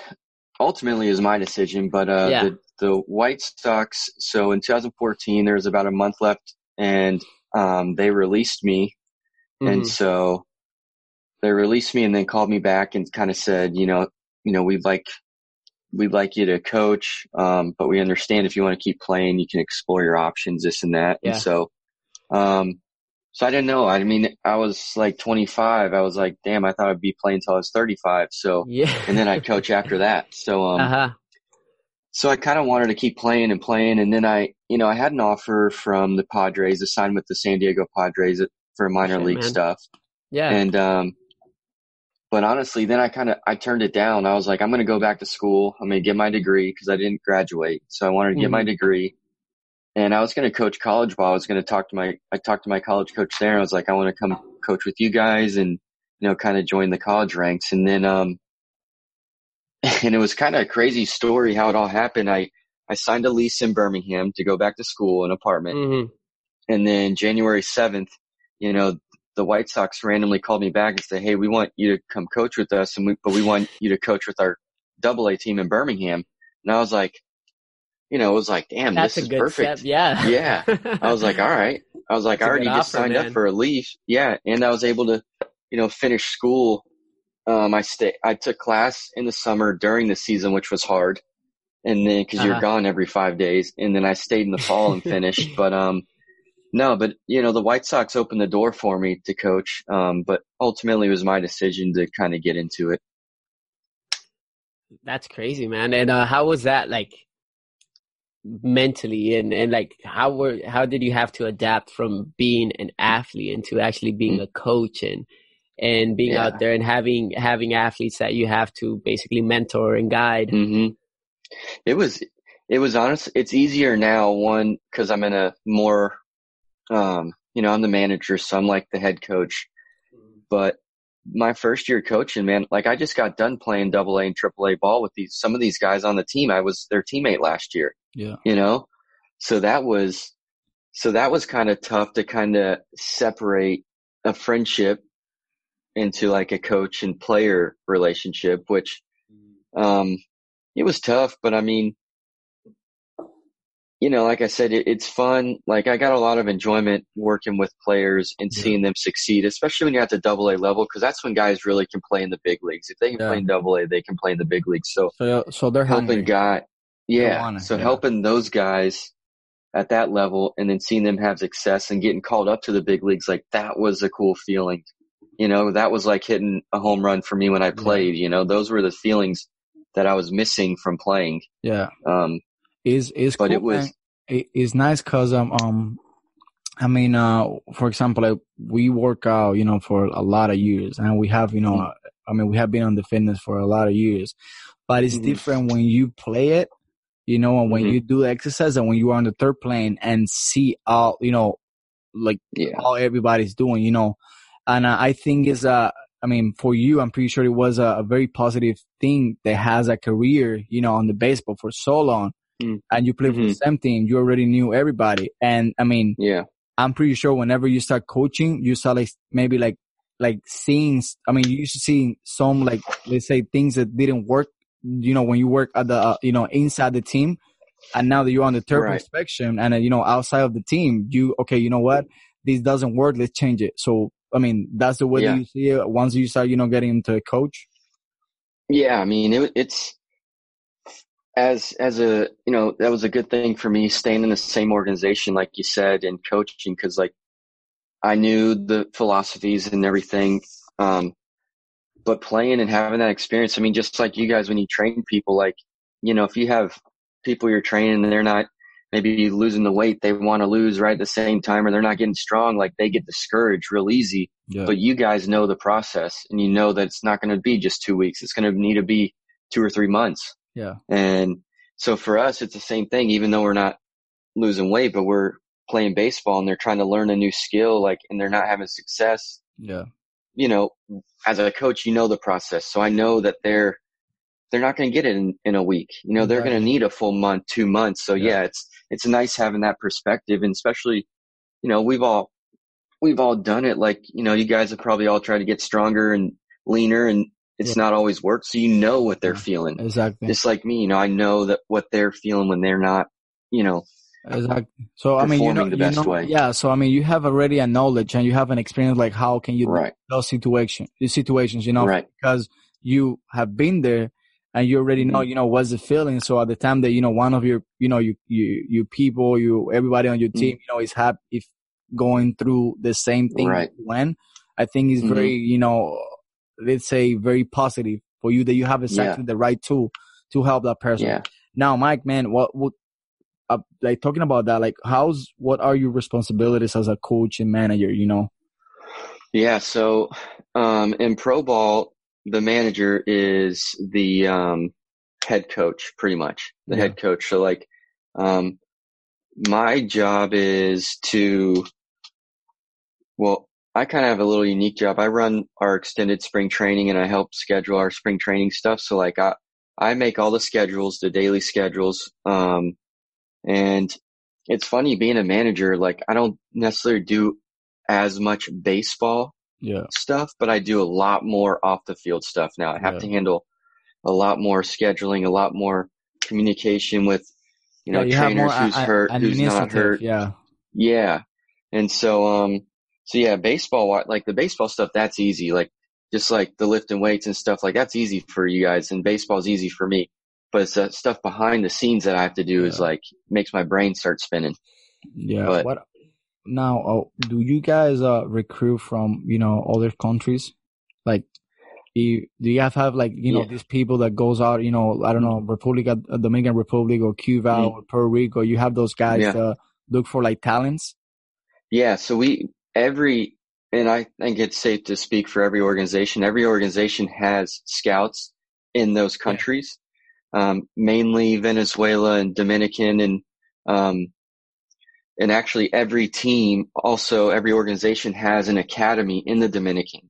ultimately is my decision, but uh,
Yeah.
the the White Sox. So in 2014, there was about a month left, and um, they released me, and
Mhm.
so they released me, and then called me back and kind of said, you know, you know, we'd like we'd like you to coach, um, but we understand if you want to keep playing, you can explore your options, this and that.
Yeah.
And so, um, so I didn't know. I mean, I was like 25. I was like, damn, I thought I'd be playing until I was 35. So,
Yeah.
and then I coach after that. So, um,
uh huh.
so I kind of wanted to keep playing and playing. And then I, you know, I had an offer from the Padres to sign with the San Diego Padres for minor
Shit,
league
man.
stuff.
Yeah.
And, um, but honestly, then I kind of, I turned it down. I was like, I'm going to go back to school. I'm going to get my degree because I didn't graduate. So I wanted to get my
Mhm.
degree and I was going to coach college ball. I was going to talk to my, I talked to my college coach there. I was like, I want to come coach with you guys and, you know, kind of join the college ranks. And then, um, and it was kind of a crazy story how it all happened. I, I signed a lease in Birmingham to go back to school, an apartment.
Mhm.
And then January 7th, you know, the White Sox randomly called me back and said, Hey, we want you to come coach with us. And we, but we want you to coach with our double A team in Birmingham. And I was like, you know, it was like, damn,
That's
this
a
is
good
perfect.
step. Yeah.
Yeah. I was like, all right. I was like,
That's
I already
good
just
offer,
signed
man.
up for a lease. Yeah. And I was able to, you know, finish school. Um, I stay, I took class in the summer during the season, which was hard. And then, cause
Uh-huh.
you're gone every five days. And then I stayed in the fall and finished. but, um, no, but you know, the White Sox opened the door for me to coach. Um, but ultimately it was my decision to kind of get into it.
That's crazy, man. And uh, how was that like mentally and, and like how were how did you have to adapt from being an athlete into actually being a coach and and being
Yeah.
out there and having having athletes that you have to basically mentor and guide?
hmm It was, it was honest. It's easier now. One, cause I'm in a more, um, you know, I'm the manager, so I'm like the head coach, but my first year coaching, man, like I just got done playing double A and triple A ball with these, some of these guys on the team. I was their teammate last year,
Yeah.
you know? So that was, so that was kind of tough to kind of separate a friendship into like a coach and player relationship, which, um, it was tough, but I mean, you know, like I said, it, it's fun. Like I got a lot of enjoyment working with players and
Yeah.
seeing them succeed, especially when you're at the double A level, because that's when guys really can play in the big leagues. If they can
Yeah.
play in double A, they can play in the big leagues. So
So so they're
helping
hungry.
guy, yeah. so
yeah.
helping those guys at that level and then seeing them have success and getting called up to the big leagues, like that was a cool feeling. You know, that was like hitting a home run for me when I played, you know, those were the feelings that I was missing from playing.
Yeah.
Um,
Is is
but
cool,
it was,
it, it's nice because um um I mean uh for example like we work out you know for a lot of years and we have you know
Mhm.
I mean we have been on the fitness for a lot of years but it's
Mhm.
different when you play it you know and when
Mhm.
you do exercise and when you are on the third plane and see all you know like
yeah.
all everybody's doing you know and uh, I think is uh I mean for you I'm pretty sure it was a, a very positive thing that has a career you know on the baseball for so long
Mm.
and you play for the
Mhm.
same team, you already knew everybody. And I mean,
Yeah.
I'm pretty sure whenever you start coaching, you start like maybe like like seeing. I mean, you used to see some like let's say things that didn't work. You know, when you work at the uh, you know inside the team, and now that you're on the third
Right.
inspection and uh, you know outside of the team, you okay? You know what? This doesn't work. Let's change it. So I mean, that's the way
Yeah.
that you see it. Once you start, you know, getting into a coach.
Yeah, I mean, it, it's as as a you know that was a good thing for me staying in the same organization, like you said, and coaching because like I knew the philosophies and everything. Um, but playing and having that experience, I mean, just like you guys when you train people, like you know, if you have people you're training and they're not maybe losing the weight they want to lose right at the same time, or they're not getting strong, like they get discouraged real easy
Yeah.
but you guys know the process and you know that it's not going to be just two weeks. It's going to need to be two or three months.
Yeah.
And so for us, it's the same thing, even though we're not losing weight, but we're playing baseball and they're trying to learn a new skill, like, and they're not having success.
Yeah.
You know, as a coach, you know the process. So I know that they're, they're not going to get it in, in a week. You know, they're
Right.
going to need a full month, two months. So
Yeah.
yeah, it's, it's nice having that perspective and especially, you know, we've all, we've all done it. Like, you know, you guys have probably all tried to get stronger and leaner and it's
Yeah.
not always worked. So you know what they're
Yeah.
feeling.
Exactly.
Just like me, you know, I know that what they're feeling when they're not, you know,
Exactly. So I mean, you know, you know,
way.
yeah. So I mean, you have already a knowledge and you have an experience. Like, how can you
right,
those situations, these situations, you know,
right,
because you have been there and you already know,
Mhm.
you know, what's the feeling. So at the time that you know one of your, you know, you you you people, you everybody on your
Mm-hmm.
team, you know, is happy if going through the same thing
Right.
when I think it's
Mhm.
very, you know, let's say very positive for you that you have exactly the right tool to help that person.
yeah.
Now, Mike, man, what would uh, like talking about that? Like, how's what are your responsibilities as a coach and manager? You know,
Yeah, so um, in pro ball, the manager is the um, head coach, pretty much the
Yeah.
head coach. So like, um, my job is to, well, I kind of have a little unique job. I run our extended spring training and I help schedule our spring training stuff. So like, I I make all the schedules, the daily schedules, um, and it's funny being a manager. Like, I don't necessarily do as much baseball
yeah,
stuff, but I do a lot more off the field stuff now. I have
Yeah.
to handle a lot more scheduling, a lot more communication with, you know,
yeah, you
trainers
more
who's
a-
hurt, who's not hurt.
Yeah,
Yeah. And so, um, so yeah, baseball, like the baseball stuff, that's easy. Like just like the lifting weights and stuff, like that's easy for you guys and baseball's easy for me. But it's that stuff behind the scenes that I have to do is like makes my brain start spinning.
yeah.
But-
what now? Oh, do you guys uh recruit from you know other countries? Like, you, do you have have like you know
Yeah.
these people that goes out? You know, I don't know, Republica, uh, Dominican Republic, or Cuba,
Mm.
or Puerto Rico. You have those guys
Yeah.
look for like talents.
Yeah. So we, every, and I think it's safe to speak for every organization. Every organization has scouts in those countries, um, mainly Venezuela and Dominican and, um, and actually every team, also every organization has an academy in the Dominican.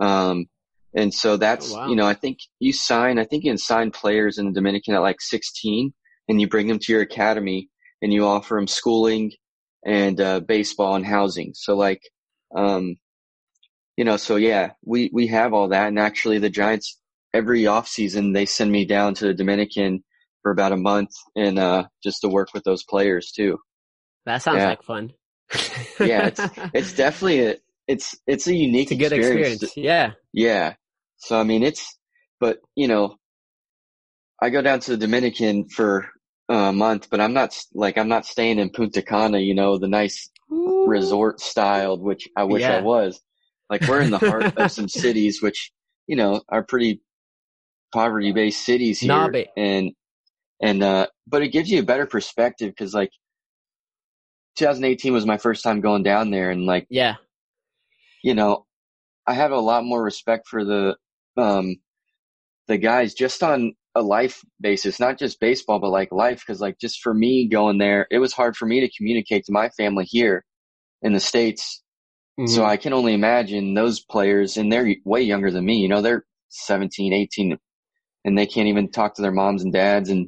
Um, and so that's,
Oh, wow.
you know, I think you sign, I think you can sign players in the Dominican at like 16 and you bring them to your academy and you offer them schooling and, uh, baseball and housing. So like, um, you know, so yeah, we, we have all that. And actually the Giants every off season, they send me down to the Dominican for about a month and, uh, just to work with those players too.
That sounds
Yeah.
like fun.
Yeah, It's it's definitely a, it's, it's a unique
it's a good
experience.
experience. Yeah.
Yeah. So I mean, it's, but you know, I go down to the Dominican for a month, but I'm not like, I'm not staying in Punta Cana, you know, the nice resort styled, which I wish I was. Like we're in the heart of some cities, which, you know, are pretty poverty based cities here.
But-
and, and, uh, but it gives you a better perspective because like 2018 was my first time going down there and like,
Yeah.
you know, I have a lot more respect for the um the guys just on a life basis, not just baseball, but like life. Cause like just for me going there, it was hard for me to communicate to my family here in the States. So
Mhm.
I can only imagine those players and they're way younger than me, you know, they're 17, 18 and they can't even talk to their moms and dads and,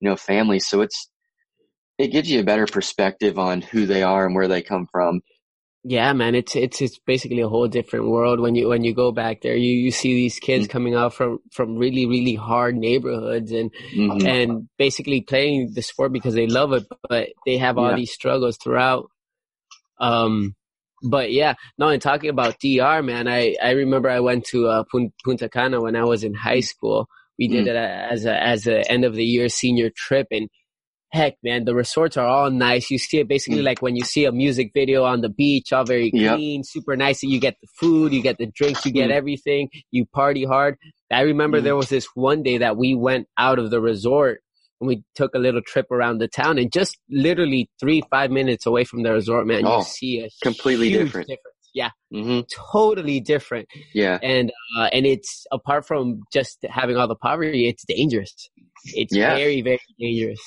you know, families. So it's, it gives you a better perspective on who they are and where they come from.
Yeah, man, it's it's it's basically a whole different world when you when you go back there. You you see these kids
Mhm.
coming out from from really really hard neighborhoods and
Mhm.
and basically playing the sport because they love it, but they have all
Yeah.
these struggles throughout. Um, but yeah, no, and talking about DR, man, I I remember I went to uh, Punta Cana when I was in high school. We did
Mm.
it as a as a end of the year senior trip, and heck, man, the resorts are all nice. You see it basically
Mm.
like when you see a music video on the beach, all very
Yep.
clean, super nice. You get the food, you get the drinks, you get
Mm.
everything. You party hard. I remember
Mm.
there was this one day that we went out of the resort and we took a little trip around the town and just literally three, five minutes away from the resort, man,
Oh,
you see a
completely different.
difference. Yeah,
hmm
totally different.
Yeah.
And, uh, and it's apart from just having all the poverty, it's dangerous. It's
Yeah.
very, very dangerous.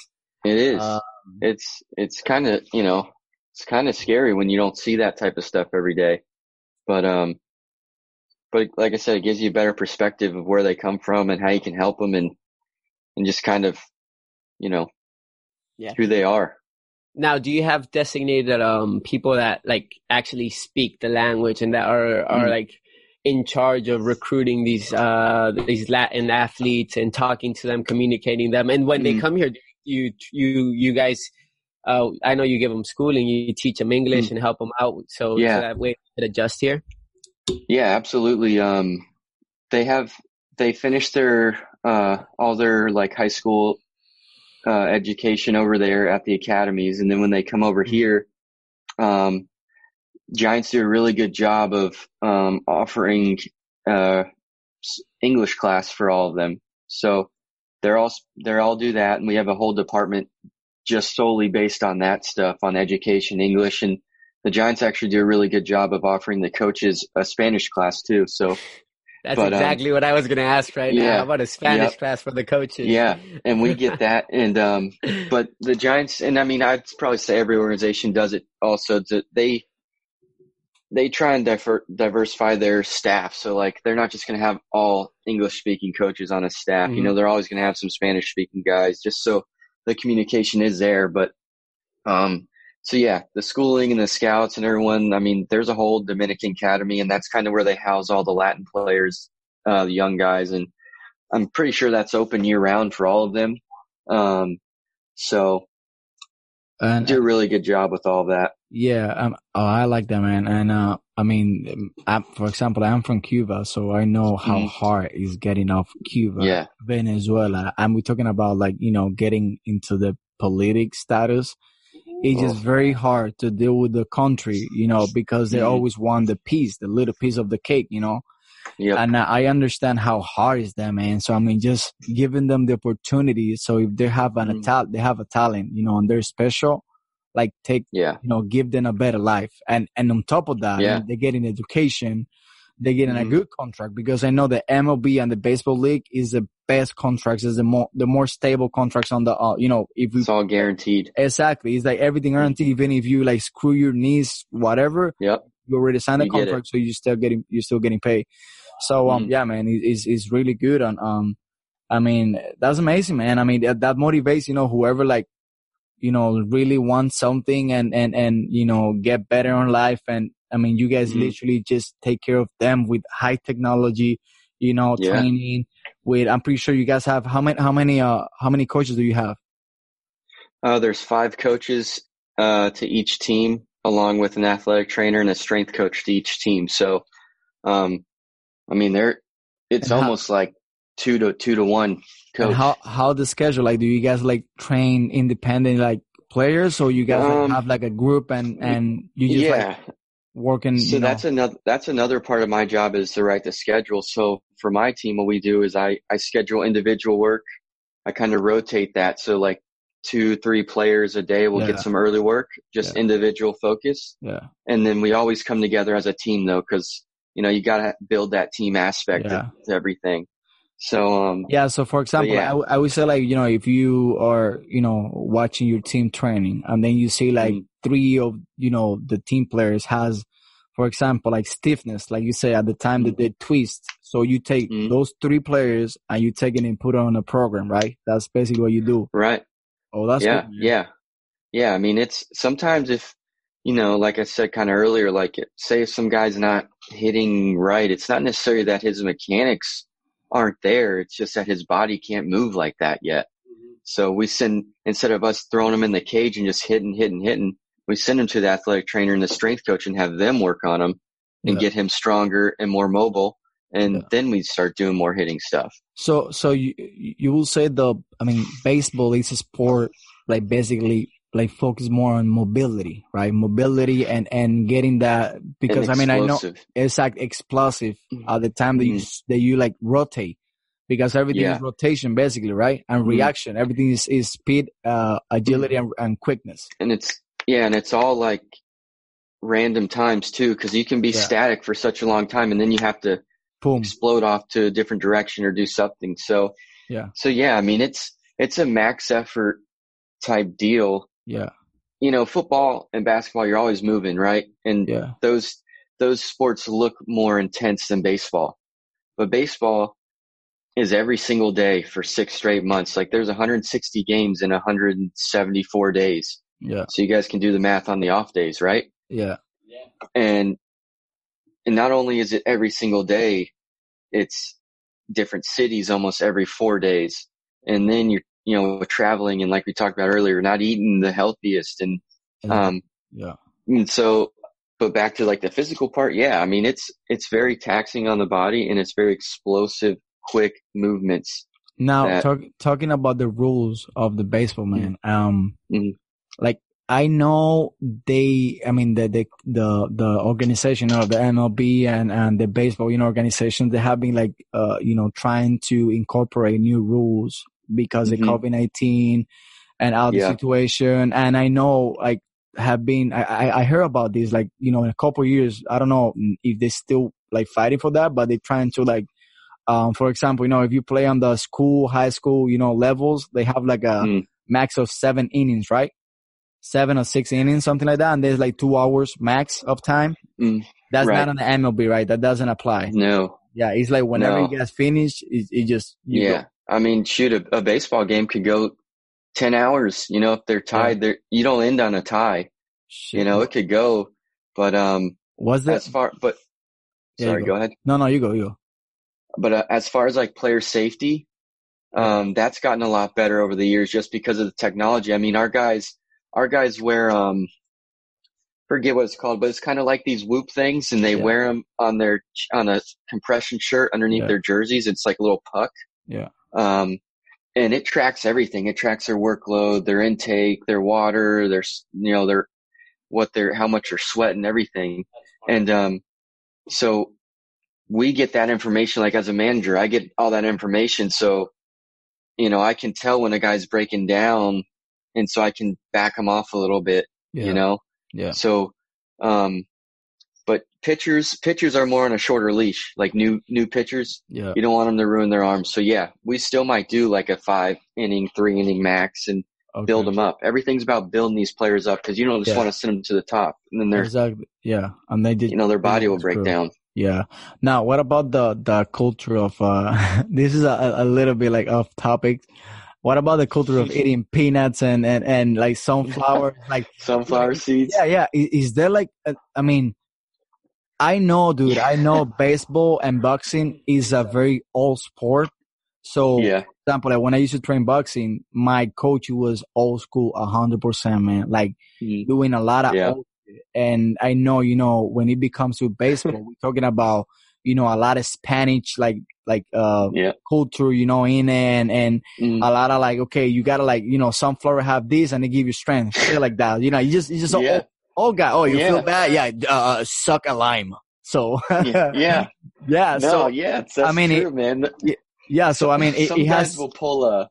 It is.
Uh,
it's it's kind of you know it's kind of scary when you don't see that type of stuff every day. But um, but like I said, it gives you a better perspective of where they come from and how you can help them and and just kind of you know
Yeah.
who they are.
Now, do you have designated um people that like actually speak the language and that are are
Mm.
like in charge of recruiting these uh these Latin athletes and talking to them, communicating them, and when they
Mm.
come here, you you you guys. Uh, I know you give them schooling, you teach them English and help them out, so,
Mm. Yeah.
so that way they adjust here.
Yeah, absolutely. Um, they have they finished their uh all their like high school uh education over there at the academies, and then when they come over here, um, Giants do a really good job of um offering uh English class for all of them. So they're all they're all do that, and we have a whole department just solely based on that stuff on education, English, and the Giants actually do a really good job of offering the coaches a Spanish class too. So
That's
But, um,
exactly what I was going to ask right now.
yeah.
How about a Spanish class for the coaches?
yeah, and we get that. And um, but the Giants, and I mean, I'd probably say every organization does it also. To, they they try and diver, diversify their staff. So like, they're not just going to have all English speaking coaches on a staff. You
Mhm.
know, they're always going to have some Spanish speaking guys, just so the communication is there. But um, so yeah, the schooling and the scouts and everyone. I mean, there's a whole Dominican academy, and that's kind of where they house all the Latin players, uh, the young guys, and I'm pretty sure that's open year round for all of them. Um, so
And
do a really good job with all that.
Yeah, um, oh, I like that, man. And uh, I mean, I'm, for example, I'm from Cuba, so I know how
Mhm.
hard is getting off Cuba,
Yeah.
Venezuela, and we're talking about like you know getting into the politic status. It's just
Oh.
very hard to deal with the country, you know, because they
Mhm.
always want the piece, the little piece of the cake, you know.
Yep.
And I understand how hard is that, man. So I mean, just giving them the opportunity. So if they have an
Mhm.
talent, they have a talent, you know, and they're special. Like take
yeah.
you know, give them a better life. And and on top of that,
Yeah.
they get in education, they get in a
Mhm.
good contract because I know the MLB and the baseball league is the best contracts, is the more the more stable contracts on the uh, you know if we
It's all guaranteed.
exactly it's like everything guaranteed. Even if you like screw your knees, whatever,
Yep.
you already signed a
You get it.
contract, so you're still getting you're still getting paid. So um
Mhm.
yeah, man, it's it's really good. And um, I mean that's amazing, man. I mean that, that motivates you know whoever like you know really wants something and and and you know get better on life. And I mean you guys
Mhm.
literally just take care of them with high technology, you know,
Yeah.
training. With I'm pretty sure you guys have how many how many uh how many coaches do you have?
Uh, there's five coaches uh, to each team, along with an athletic trainer and a strength coach to each team. So, um, I mean, they're it's
And how-
almost like two to two to one coach.
And how how the schedule like? Do you guys like train independent like players, or you guys like,
Um,
have like a group and and you just
yeah.
like working?
So
you know,
that's another that's another part of my job is to write the schedule. So for my team, what we do is I I schedule individual work. I kind of rotate that. So like two three players a day will
Yeah.
get some early work, just
Yeah.
individual focus,
yeah,
and then we always come together as a team though, because you know you got to build that team aspect
Yeah.
to, to everything. So um
yeah. So for example,
yeah.
I, I would say like you know if you are you know watching your team training and then you see like
Mhm.
three of you know the team players has, for example, like stiffness, like you say at the time that they twist. So you take
Mhm.
those three players and you take it and put it on a program, right? That's basically what you do.
right.
Oh, that's
yeah,
good,
yeah, yeah. I mean, it's sometimes if you know, like I said kind of earlier, like say if some guy's not hitting right, it's not necessarily that his mechanics aren't there. It's just that his body can't move like that yet. Mm-hmm. So we send instead of us throwing him in the cage and just hitting, hitting, hitting, we send him to the athletic trainer and the strength coach and have them work on him and
Yeah.
get him stronger and more mobile. And
Yeah.
then we start doing more hitting stuff.
So, so you you will say the I mean, baseball is a sport like basically like focus more on mobility, right? Mobility and and getting that because I mean I know it's like explosive at the time that you that you like rotate because everything
Yeah.
is rotation basically, right? And
Mhm.
reaction, everything is is speed, uh, agility, and, and quickness.
and it's yeah, and it's all like random times too, because you can be
Yeah.
static for such a long time, and then you have to
Boom.
explode off to a different direction or do something. So
Yeah.
so yeah, I mean it's it's a max effort type deal,
Yeah.
You know, football and basketball, you're always moving, right? And
Yeah.
those those sports look more intense than baseball. But baseball is every single day for six straight months. Like there's 160 games in 174 days.
Yeah.
So you guys can do the math on the off days, right?
Yeah.
And and not only is it every single day, it's different cities almost every four days. And then you're you know traveling and like we talked about earlier, not eating the healthiest and um
Yeah.
and so but back to like the physical part, yeah, I mean it's it's very taxing on the body and it's very explosive, quick movements.
Now,
that-
talk, talking about the rules of the baseball, man. Um,
Mhm.
like I know they, I mean the the the the organization of the MLB and and the baseball, you know, organization, they have been like, uh, you know, trying to incorporate new rules because
Mhm.
of COVID nineteen and all the
Yeah.
situation. And I know like have been, I I I heard about this like you know in a couple of years. I don't know if they still like fighting for that, but they're trying to like um, for example, you know, if you play on the school, high school, you know, levels, they have like a
Mm.
max of seven innings, right? Seven or six innings, something like that. And there's like two hours max of time.
Mm,
That's
right.
not on the MLB, right? That doesn't apply.
No.
Yeah. It's like whenever
No.
you guys finish, it, it just, you
yeah.
go.
I mean, shoot, a, a baseball game could go 10 hours. You know, if they're tied, they're, you don't end on a tie. You know, it could go, but, um,
was that?
as far, but,
Yeah,
sorry,
go.
go ahead.
No, no, you go, you go.
But uh, as far as like player safety, um, that's gotten a lot better over the years just because of the technology. I mean, our guys, our guys wear, um, forget what it's called, but it's kind of like these whoop things and they
Yeah.
wear them on their, on a compression shirt underneath
Yeah.
their jerseys. It's like a little puck.
Yeah.
Um, and it tracks everything. It tracks their workload, their intake, their water, their, you know, their, what they're, how much they're sweating, everything. And, um, so we get that information, like as a manager, I get all that information. So, you know, I can tell when a guy's breaking down and so I can back him off a little bit,
Yeah.
you know?
Yeah.
So, um, pitchers, pitchers are more on a shorter leash, like new, new pitchers.
Yeah.
You don't want them to ruin their arms. So yeah, we still might do like a five inning, three inning max and
Okay.
build them up. Everything's about building these players up because you don't just
Yeah.
want to send them to the top and then their,
Exactly. Yeah. And they did,
you know, their body will break
true.
down.
Yeah. Now, what about the the culture of uh this is a, a little bit like off topic. What about the culture of eating peanuts and and and like sunflower like
Sunflower seeds.
yeah, yeah, is, is there like uh, I mean I know dude, I know baseball and boxing is a very old sport. So
Yeah.
for example, like when I used to train boxing, my coach was old school a hundred percent man. Like
Mhm.
doing a lot of
Yeah.
old and I know, you know, when it becomes to baseball, we're talking about, you know, a lot of Spanish like like uh
Yeah.
culture, you know, in and and
Mm.
a lot of like, okay, you gotta like, you know, some sunflower have this and they give you strength, shit like that. You know, you just you just
Yeah.
Oh, god, oh you
Yeah.
feel bad, yeah, uh, suck a lime. So
yeah. Yeah.
yeah,
No,
so
yeah.
I mean, it-
man.
yeah, so I mean, it,
Some
it
guys
has
will pull uh,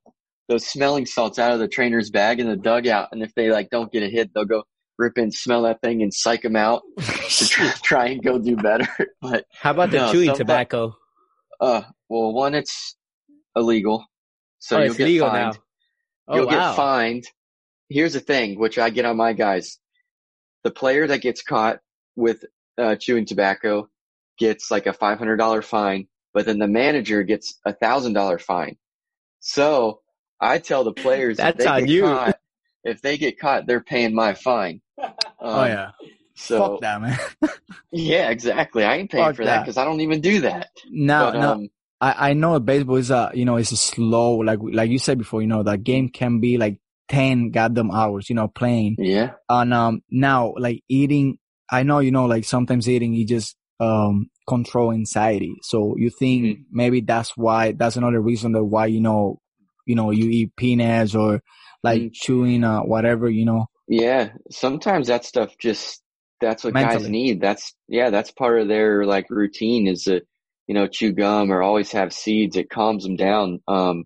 those smelling salts out of the trainer's bag in the dugout, and if they like don't get a hit, they'll go rip in, smell that thing, and psych them out to try, try and go do better. But
How about the
No,
chewy tobacco?
uh, well, one, it's illegal, so
oh,
you'll
it's
get
legal
fined.
now. Oh
you'll
wow.
get fined. Here's the thing, which I get on my guys: the player that gets caught with uh, chewing tobacco gets like a five hundred dollar fine, but then the manager gets a thousand dollar fine. So I tell the players if
That's
they
on
get
you.
caught, if they get caught, they're paying my fine.
Oh
Um,
yeah.
So
Fuck that man.
yeah, exactly. I ain't paying
Fuck
for that
that.
because I don't even do that.
No,
but
no,
um,
I, I know baseball is a you know it's a slow like like you said before you know the game can be like ten goddamn hours you know playing
yeah,
and um now like eating I know you know like sometimes eating you just um control anxiety so you think
Mhm.
maybe that's why that's another reason that why you know you know you eat peanuts or like
Mhm.
chewing uh whatever you know
yeah. Sometimes that stuff just that's what guys need. That's yeah, that's part of their like routine is to you know chew gum or always have seeds. It calms them down. Um,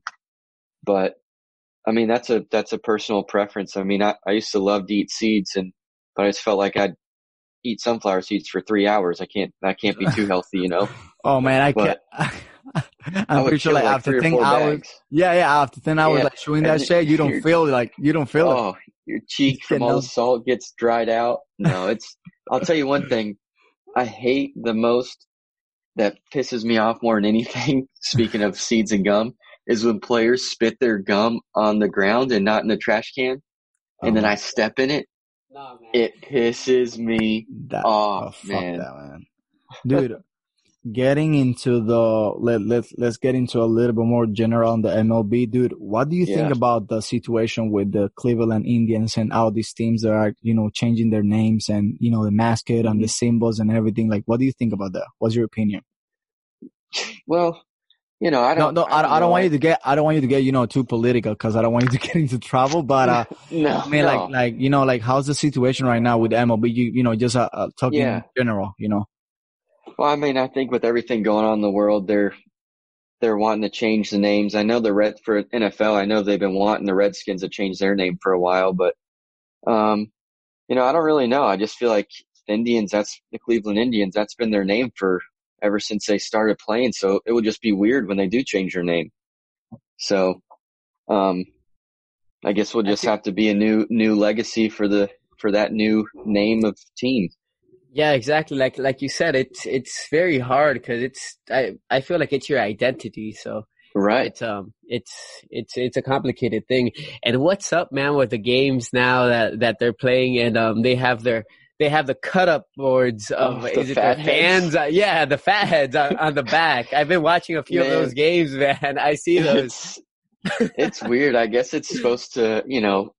but I mean that's a that's a personal preference. I mean I, I used to love to eat seeds and but I just felt like I'd eat sunflower seeds for three hours. I can't that can't be too healthy, you know.
oh man I
But-
can't I'm pretty sure like,
like
after 10 hours,
bags.
yeah, yeah, after 10 hours
Yeah,
like chewing that shit, you don't feel like, you don't feel it.
Oh, your cheek from all the salt gets dried out. No, it's, I'll tell you one thing. I hate the most that pisses me off more than anything. Speaking of seeds and gum is when players spit their gum on the ground and not in the trash can. And then
Um,
I step in it.
Nah, man.
It pisses me
that,
off,
oh, fuck
man.
that, man. Dude, getting into the, let, let's, let's get into a little bit more general on the MLB, dude. What do you think about the situation with the Cleveland Indians and all these teams that are, you know, changing their names and, you know, the mascot and the
Mm-hmm.
symbols and everything? Like, what do you think about that? What's your opinion?
Well, you know, I
No,
don't.
no, I, I don't
know.
want you to get, I don't want you to get, you know, too political because I don't want you to get into trouble. But, uh,
No,
I mean,
no.
like, like, you know, like, how's the situation right now with MLB? You, you know, just, uh, uh talking
Yeah.
in general, you know?
Well, I mean, I think with everything going on in the world, they're they're wanting to change the names. I know the red for NFL. I know they've been wanting the Redskins to change their name for a while, but um, you know, I don't really know. I just feel like the Indians. That's the Cleveland Indians. That's been their name for ever since they started playing. So it would just be weird when they do change their name. So, um, I guess we'll just have to be a new new legacy for the for that new name of team.
Yeah, exactly. Like like you said, it's it's very hard because it's I I feel like it's your identity. So
Right.
it's um it's it's it's a complicated thing. And what's up, man, with the games now that that they're playing and um they have their they have the cut up boards of
Oh, the
is it their
heads.
Uh, yeah, the fat heads on, on the back. I've been watching a few of those games, man. I see those.
It's, it's weird. I guess it's supposed to, you know,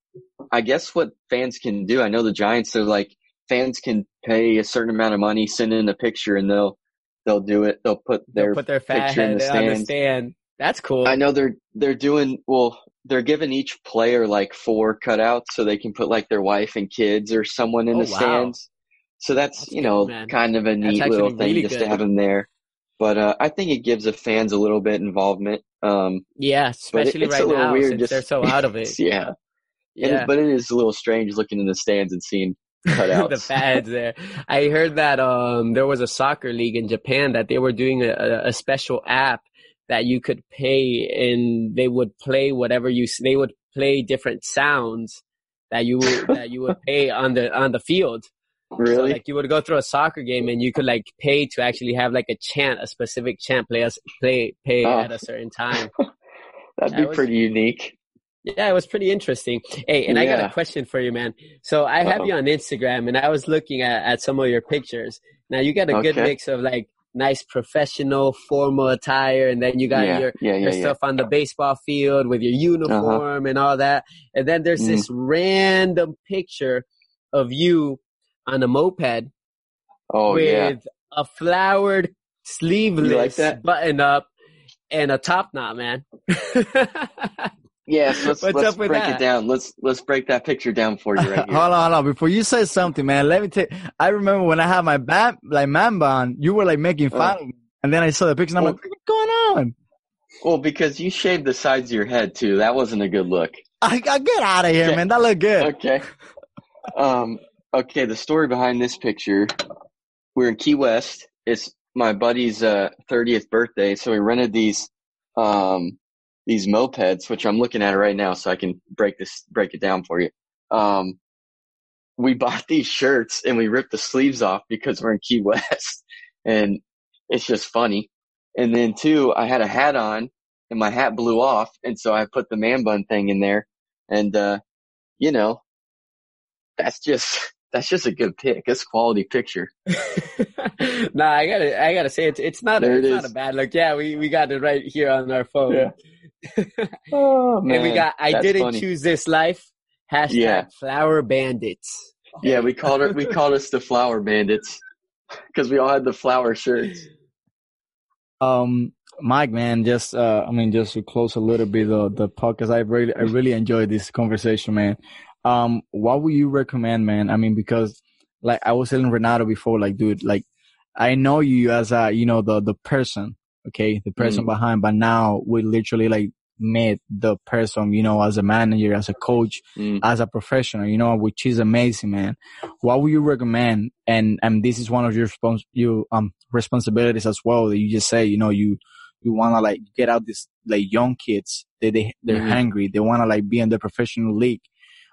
I guess what fans can do. I know the Giants are like fans can pay a certain amount of money, send in a picture, and they'll they'll do it. They'll put
They'll
their
put their fat
picture in
head
the
on the stand. That's cool.
I know they're they're doing well. They're giving each player like four cutouts so they can put like their wife and kids or someone in
Oh,
the
wow.
stands. So that's,
That's
you know
man.
kind of a neat little thing
really
just
good.
to have them there. But uh, I think it gives the fans a little bit involvement. Um,
Yeah,
it-
especially
it's
right now
weird
since
just
they're so out of it.
yeah.
Yeah,
it, but it is a little strange looking in the stands and seeing cutouts.
the fads there. I heard that um there was a soccer league in Japan that they were doing a- a special app that you could pay and they would play whatever you they would play different sounds that you would that you would pay on the on the field. So,
really?
like you would go through a soccer game and you could like pay to actually have like a chant, a specific chant play us play pay
Oh.
at a certain time.
That'd
that
be
was-
pretty unique.
Yeah, it was pretty interesting. Hey, and I got a question for you, man. So I have
Uh-oh.
you on Instagram, and I was looking at, at some of your pictures. Now you got a good mix of like nice professional formal attire, and then you got
yeah,
your
yeah,
your
yeah,
stuff on the baseball field with your uniform and all that. And then there's
Mm.
this random picture of you on a moped
Oh
with a flowered sleeveless
that?
button up and a top knot, man.
Yes, let's
What's
let's break
that?
it down. Let's let's break that picture down for you right here.
hold on, hold on. Before you say something, man, let me take. I remember when I had my bat, like man bun, you were like making fun of me, and then I saw the picture, and I'm
Well-
like, what's going on?
well, because you shaved the sides of your head too. That wasn't a good look.
I, I get out of here,
Okay.
man. That look good.
Okay. Um. Okay. The story behind this picture: we're in Key West. It's my buddy's uh 30th birthday, so we rented these um these mopeds, which I'm looking at right now, so I can break this break it down for you. Um, we bought these shirts and we ripped the sleeves off because we're in Key West, and it's just funny. And then two, I had a hat on and my hat blew off, and so I put the man bun thing in there, and uh, you know, that's just that's just a good pick. It's quality picture.
nah, I gotta, I gotta say it's it's not, a,
it
it's not a bad look. Yeah, we we got it right here on our phone.
Yeah. Oh
and we got, I
that's
didn't
funny.
choose this life. Hashtag
Yeah.
flower bandits.
Yeah, we called it. We called us the Flower Bandits because we all had the flower shirts.
Um, Mike, man, just uh, I mean, just to close a little bit the the podcast. I really, I really enjoyed this conversation, man. Um, what would you recommend, man? I mean, because like I was telling Renato before, like, dude, like I know you as a, you know, the the person, okay, the person
Mhm.
behind, but now we literally like met the person, you know, as a manager, as a coach,
Mm.
as a professional, you know, which is amazing, man. What would you recommend? And and this is one of your respons- you um responsibilities as well that you just say, you know, you we want to like get out this like young kids. They they they're
Mhm.
hungry. They want to like be in the professional league.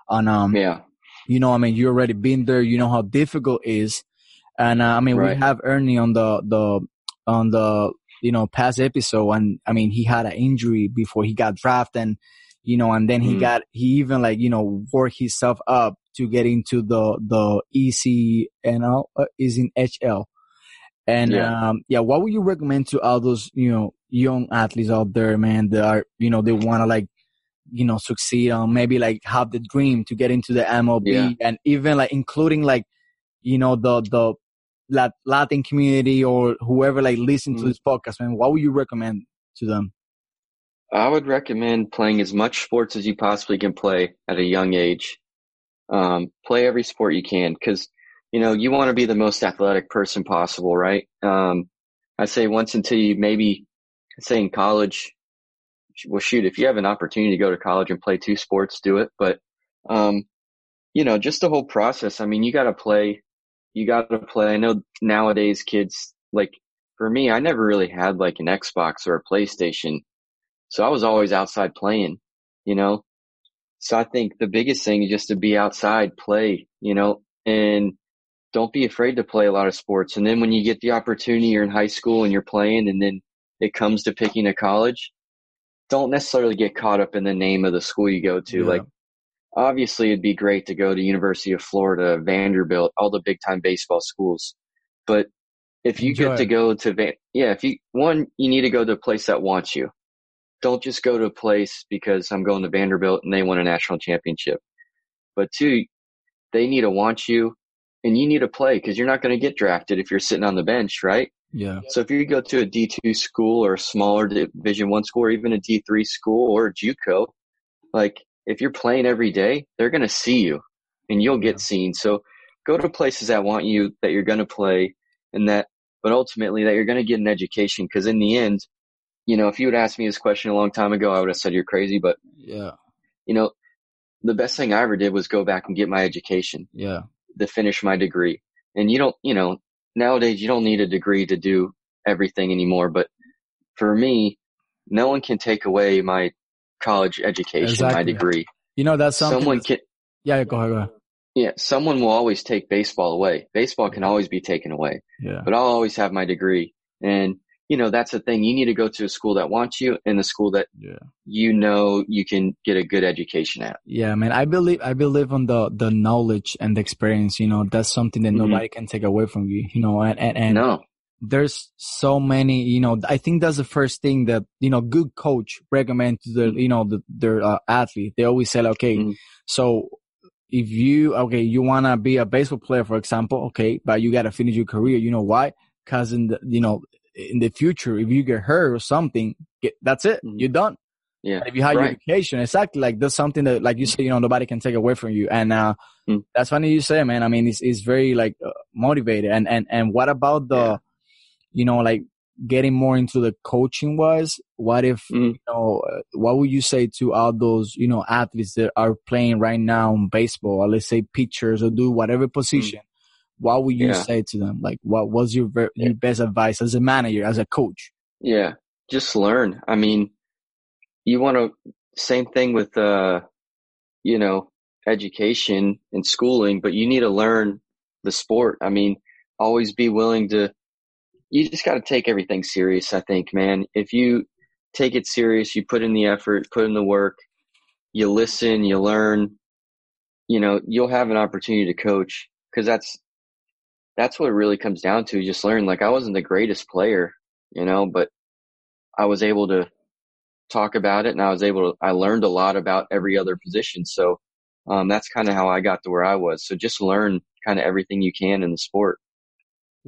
And um,
Yeah.
you know, I mean, you already been there. You know how difficult it is. And uh, I mean,
Right.
we have Ernie on the the on the you know past episode, and I mean, he had an injury before he got drafted, and you know, and then he
Mhm.
got he even like you know worked himself up to get into the the ECNL uh, is in HL. And
Yeah.
um yeah, what would you recommend to all those you know young athletes out there, man, that are you know they want to like you know succeed on maybe like have the dream to get into the MLB
Yeah.
and even like including like you know the the Lat- Latin community or whoever like listen to
Mhm.
this podcast, man. What would you recommend to them?
I would recommend playing as much sports as you possibly can play at a young age. Um, play every sport you can because, you know, you want to be the most athletic person possible, right? Um, I say once until you maybe, say in college, well, shoot, if you have an opportunity to go to college and play two sports, do it. But, um, you know, just the whole process. I mean, you got to play, you got to play. I know nowadays kids, like for me, I never really had like an Xbox or a PlayStation. So I was always outside playing, you know? So I think the biggest thing is just to be outside, play, you know, and don't be afraid to play a lot of sports. And then when you get the opportunity, you're in high school and you're playing and then it comes to picking a college, don't necessarily get caught up in the name of the school you go to.
Yeah.
Like obviously it'd be great to go to University of Florida, Vanderbilt, all the big time baseball schools. But if you
Enjoy
get to go to, Van- yeah, if you, one, you need to go to a place that wants you. Don't just go to a place because I'm going to Vanderbilt and they won a national championship. But two, they need to want you and you need to play because you're not going to get drafted if you're sitting on the bench, right?
Yeah.
So if you go to a D2 school or a smaller division one school or even a D3 school or a JUCO, like if you're playing every day, they're going to see you and you'll get seen. So go to places that want you, that you're going to play and that, but ultimately that you're going to get an education. Cause in the end, you know, if you would ask me this question a long time ago, I would have said you're crazy, but
Yeah.
you know, the best thing I ever did was go back and get my education
Yeah.
to finish my degree. And you don't, you know, nowadays you don't need a degree to do everything anymore. But for me, no one can take away my college education, my degree.
You know that's something.
Someone
that's-
can,
yeah. Go ahead. Go ahead.
yeah, someone will always take baseball away. Baseball can always be taken away,
Yeah.
but I'll always have my degree. And, you know, that's the thing. You need to go to a school that wants you and the school that
Yeah.
you know you can get a good education at.
Yeah, man. I believe I believe on the the knowledge and the experience. You know, that's something that
Mhm.
nobody can take away from you. You know, and and, and
no.
There's so many. You know, I think that's the first thing that you know, good coach recommend to the you know the, their uh, athlete. They always say, okay,
Mhm.
so if you okay, you wanna be a baseball player, for example, okay, but you gotta finish your career. You know why? Because in the you know in the future, if you get hurt or something, get, that's it.
Mhm.
You're done.
Yeah.
If you have your education, exactly like that's something that, like you say, you know, nobody can take away from you. And uh,
Mm.
that's funny you say, man. I mean, it's it's very like uh, motivated. And and and what about the,
Yeah.
You know, like getting more into the coaching wise? What if
Mm.
you know? Uh, what would you say to all those you know athletes that are playing right now in baseball, or let's say pitchers or do whatever position? What would you
Mm. Yeah.
say to them? Like, what was your ver- your best advice as a manager, as a coach?
Yeah, just learn. I mean, you want to, same thing with, uh, you know, education and schooling, but you need to learn the sport. I mean, always be willing to, you just got to take everything serious, I think, man. If you take it serious, you put in the effort, put in the work, you listen, you learn, you know, you'll have an opportunity to coach because that's, that's what it really comes down to. Just learn. Like I wasn't the greatest player, you know, but I was able to talk about it and I was able to, I learned a lot about every other position. So, um, that's kind of how I got to where I was. So just learn kind of everything you can in the sport.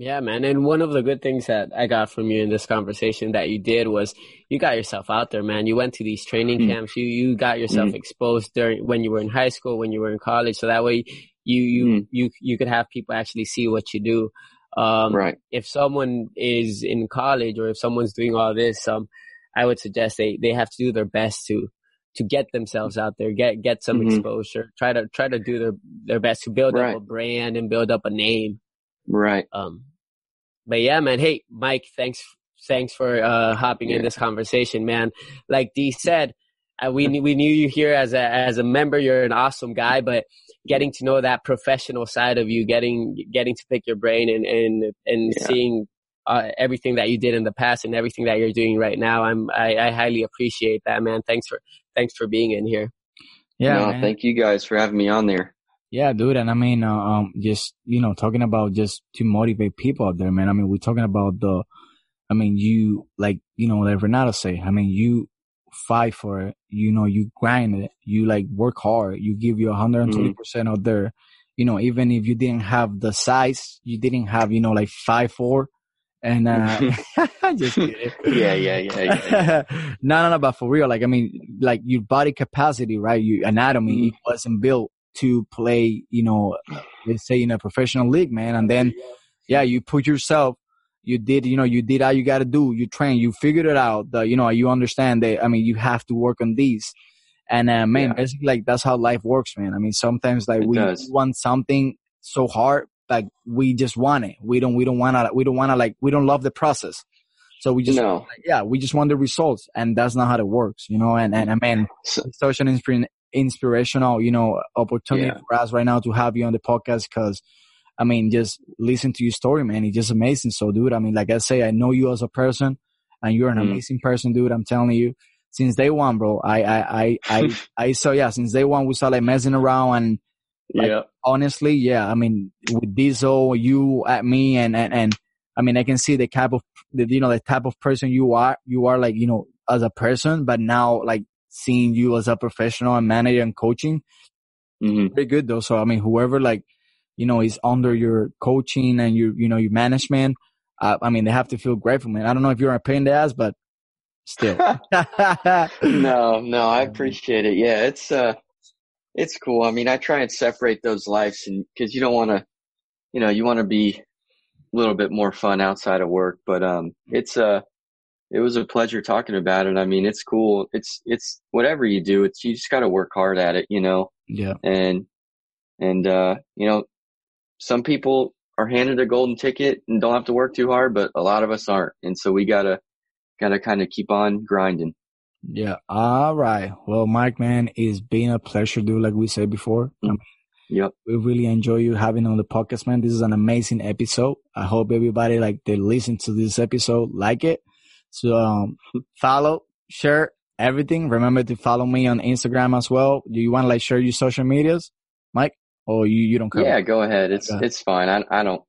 Yeah, man. And one of the good things that I got from you in this conversation that you did was you got yourself out there, man. You went to these training
Mm.
camps. You you got yourself exposed during when you were in high school, when you were in college. So that way you you
Mm.
you you could have people actually see what you do. Um,
right.
if someone is in college or if someone's doing all this, um, I would suggest they, they have to do their best to, to get themselves out there, get, get some
Mhm.
exposure, try to, try to do their, their best to build
Right.
up a brand and build up a name.
Right.
Um, but yeah, man. Hey, Mike, thanks, thanks for uh, hopping
Yeah.
in this conversation, man. Like D said, uh, we knew- we knew you here as a as a member. You're an awesome guy, but getting to know that professional side of you, getting getting to pick your brain and and and
Yeah.
seeing uh, everything that you did in the past and everything that you're doing right now, I'm I, I highly appreciate that, man. Thanks for thanks for being in here.
Yeah,
no, thank you guys for having me on there.
Yeah, dude, and I mean, uh, um, just you know, talking about just to motivate people out there, man. I mean, we're talking about the, I mean, you like you know, like Renato say. I mean, you fight for it. You know, you grind it. You like work hard. You give you 120 percent of their, you know, even if you didn't have the size, you didn't have, you know, like five four, and uh, just kidding.
Yeah, yeah, yeah, yeah.
no, no, no, but for real, like I mean, like your body capacity, right? Your anatomy
Mhm.
wasn't built to play, you know, let's say in a professional league, man. And then, yeah, you put yourself, you did, you know, you did all you got to do. You train, you figured it out. The, you know, you understand that. I mean, you have to work on these. And uh, man,
Yeah.
basically, like that's how life works, man. I mean, sometimes like
It
we
does.
want something so hard, like we just want it. We don't, we don't want to, we don't want to like, we don't love the process. So we just,
No.
yeah, we just want the results, and that's not how it works, you know. And and I mean,
So-
it's such an inspir- inspirational, you know, opportunity
Yeah.
for us right now to have you on the podcast because. I mean, just listen to your story, man. It's just amazing. So, dude, I mean, like I say, I know you as a person and you're an
Mm.
amazing person, dude. I'm telling you, since day one, bro, I, I, I, I, I saw, yeah, since day one, we saw like messing around and Like-
yeah.
honestly, yeah, I mean, with Diesel, you at me, and and and I mean, I can see the type of the you know the type of person you are. You are like you know as a person, but now like seeing you as a professional and manager and coaching,
hmm
very good though. So I mean, whoever like you know is under your coaching and your you know your management, uh, I mean, they have to feel grateful, man. I don't know if you're a pain in the ass, but still.
no, no, I appreciate it. Yeah, it's uh, it's cool. I mean, I try and separate those lives, and because you don't want to, you know, you want to be a little bit more fun outside of work. But um, it's uh, it was a pleasure talking about it. I mean, it's cool. It's it's whatever you do, it's you just got to work hard at it, you know,
yeah.
and and uh, you know, some people are handed a golden ticket and don't have to work too hard, but a lot of us aren't, and so we gotta gotta kind of keep on grinding.
Yeah. All right. Well, Mike, man, it's been a pleasure, dude. Like we said before,
Mm. Yep.
we really enjoy you having on the podcast, man. This is an amazing episode. I hope everybody like they listen to this episode, like it. So um, follow, share everything. Remember to follow me on Instagram as well. Do you want to like share your social medias, Mike? Or you you don't care?
Yeah, go ahead. It's
Go ahead.
it's fine. I I don't.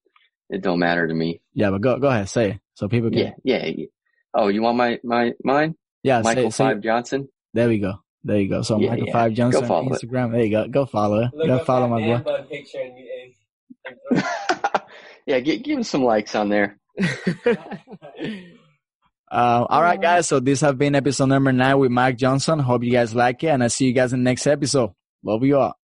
It don't matter to me.
Yeah, but go go ahead, say it so people can.
Yeah, yeah. yeah. Oh, you want my my mine?
Yeah,
Michael
say,
Five Johnson.
There we go. There you go. So
Yeah,
Michael
yeah.
Five Johnson
follow it.
Instagram. There you go. Go follow it. Go follow my boy.
picture and,
yeah, give give him some likes on there.
Uh, all right, guys. So this has been episode number nine with Mike Johnson. Hope you guys like it, and I see you guys in the next episode. Love you all.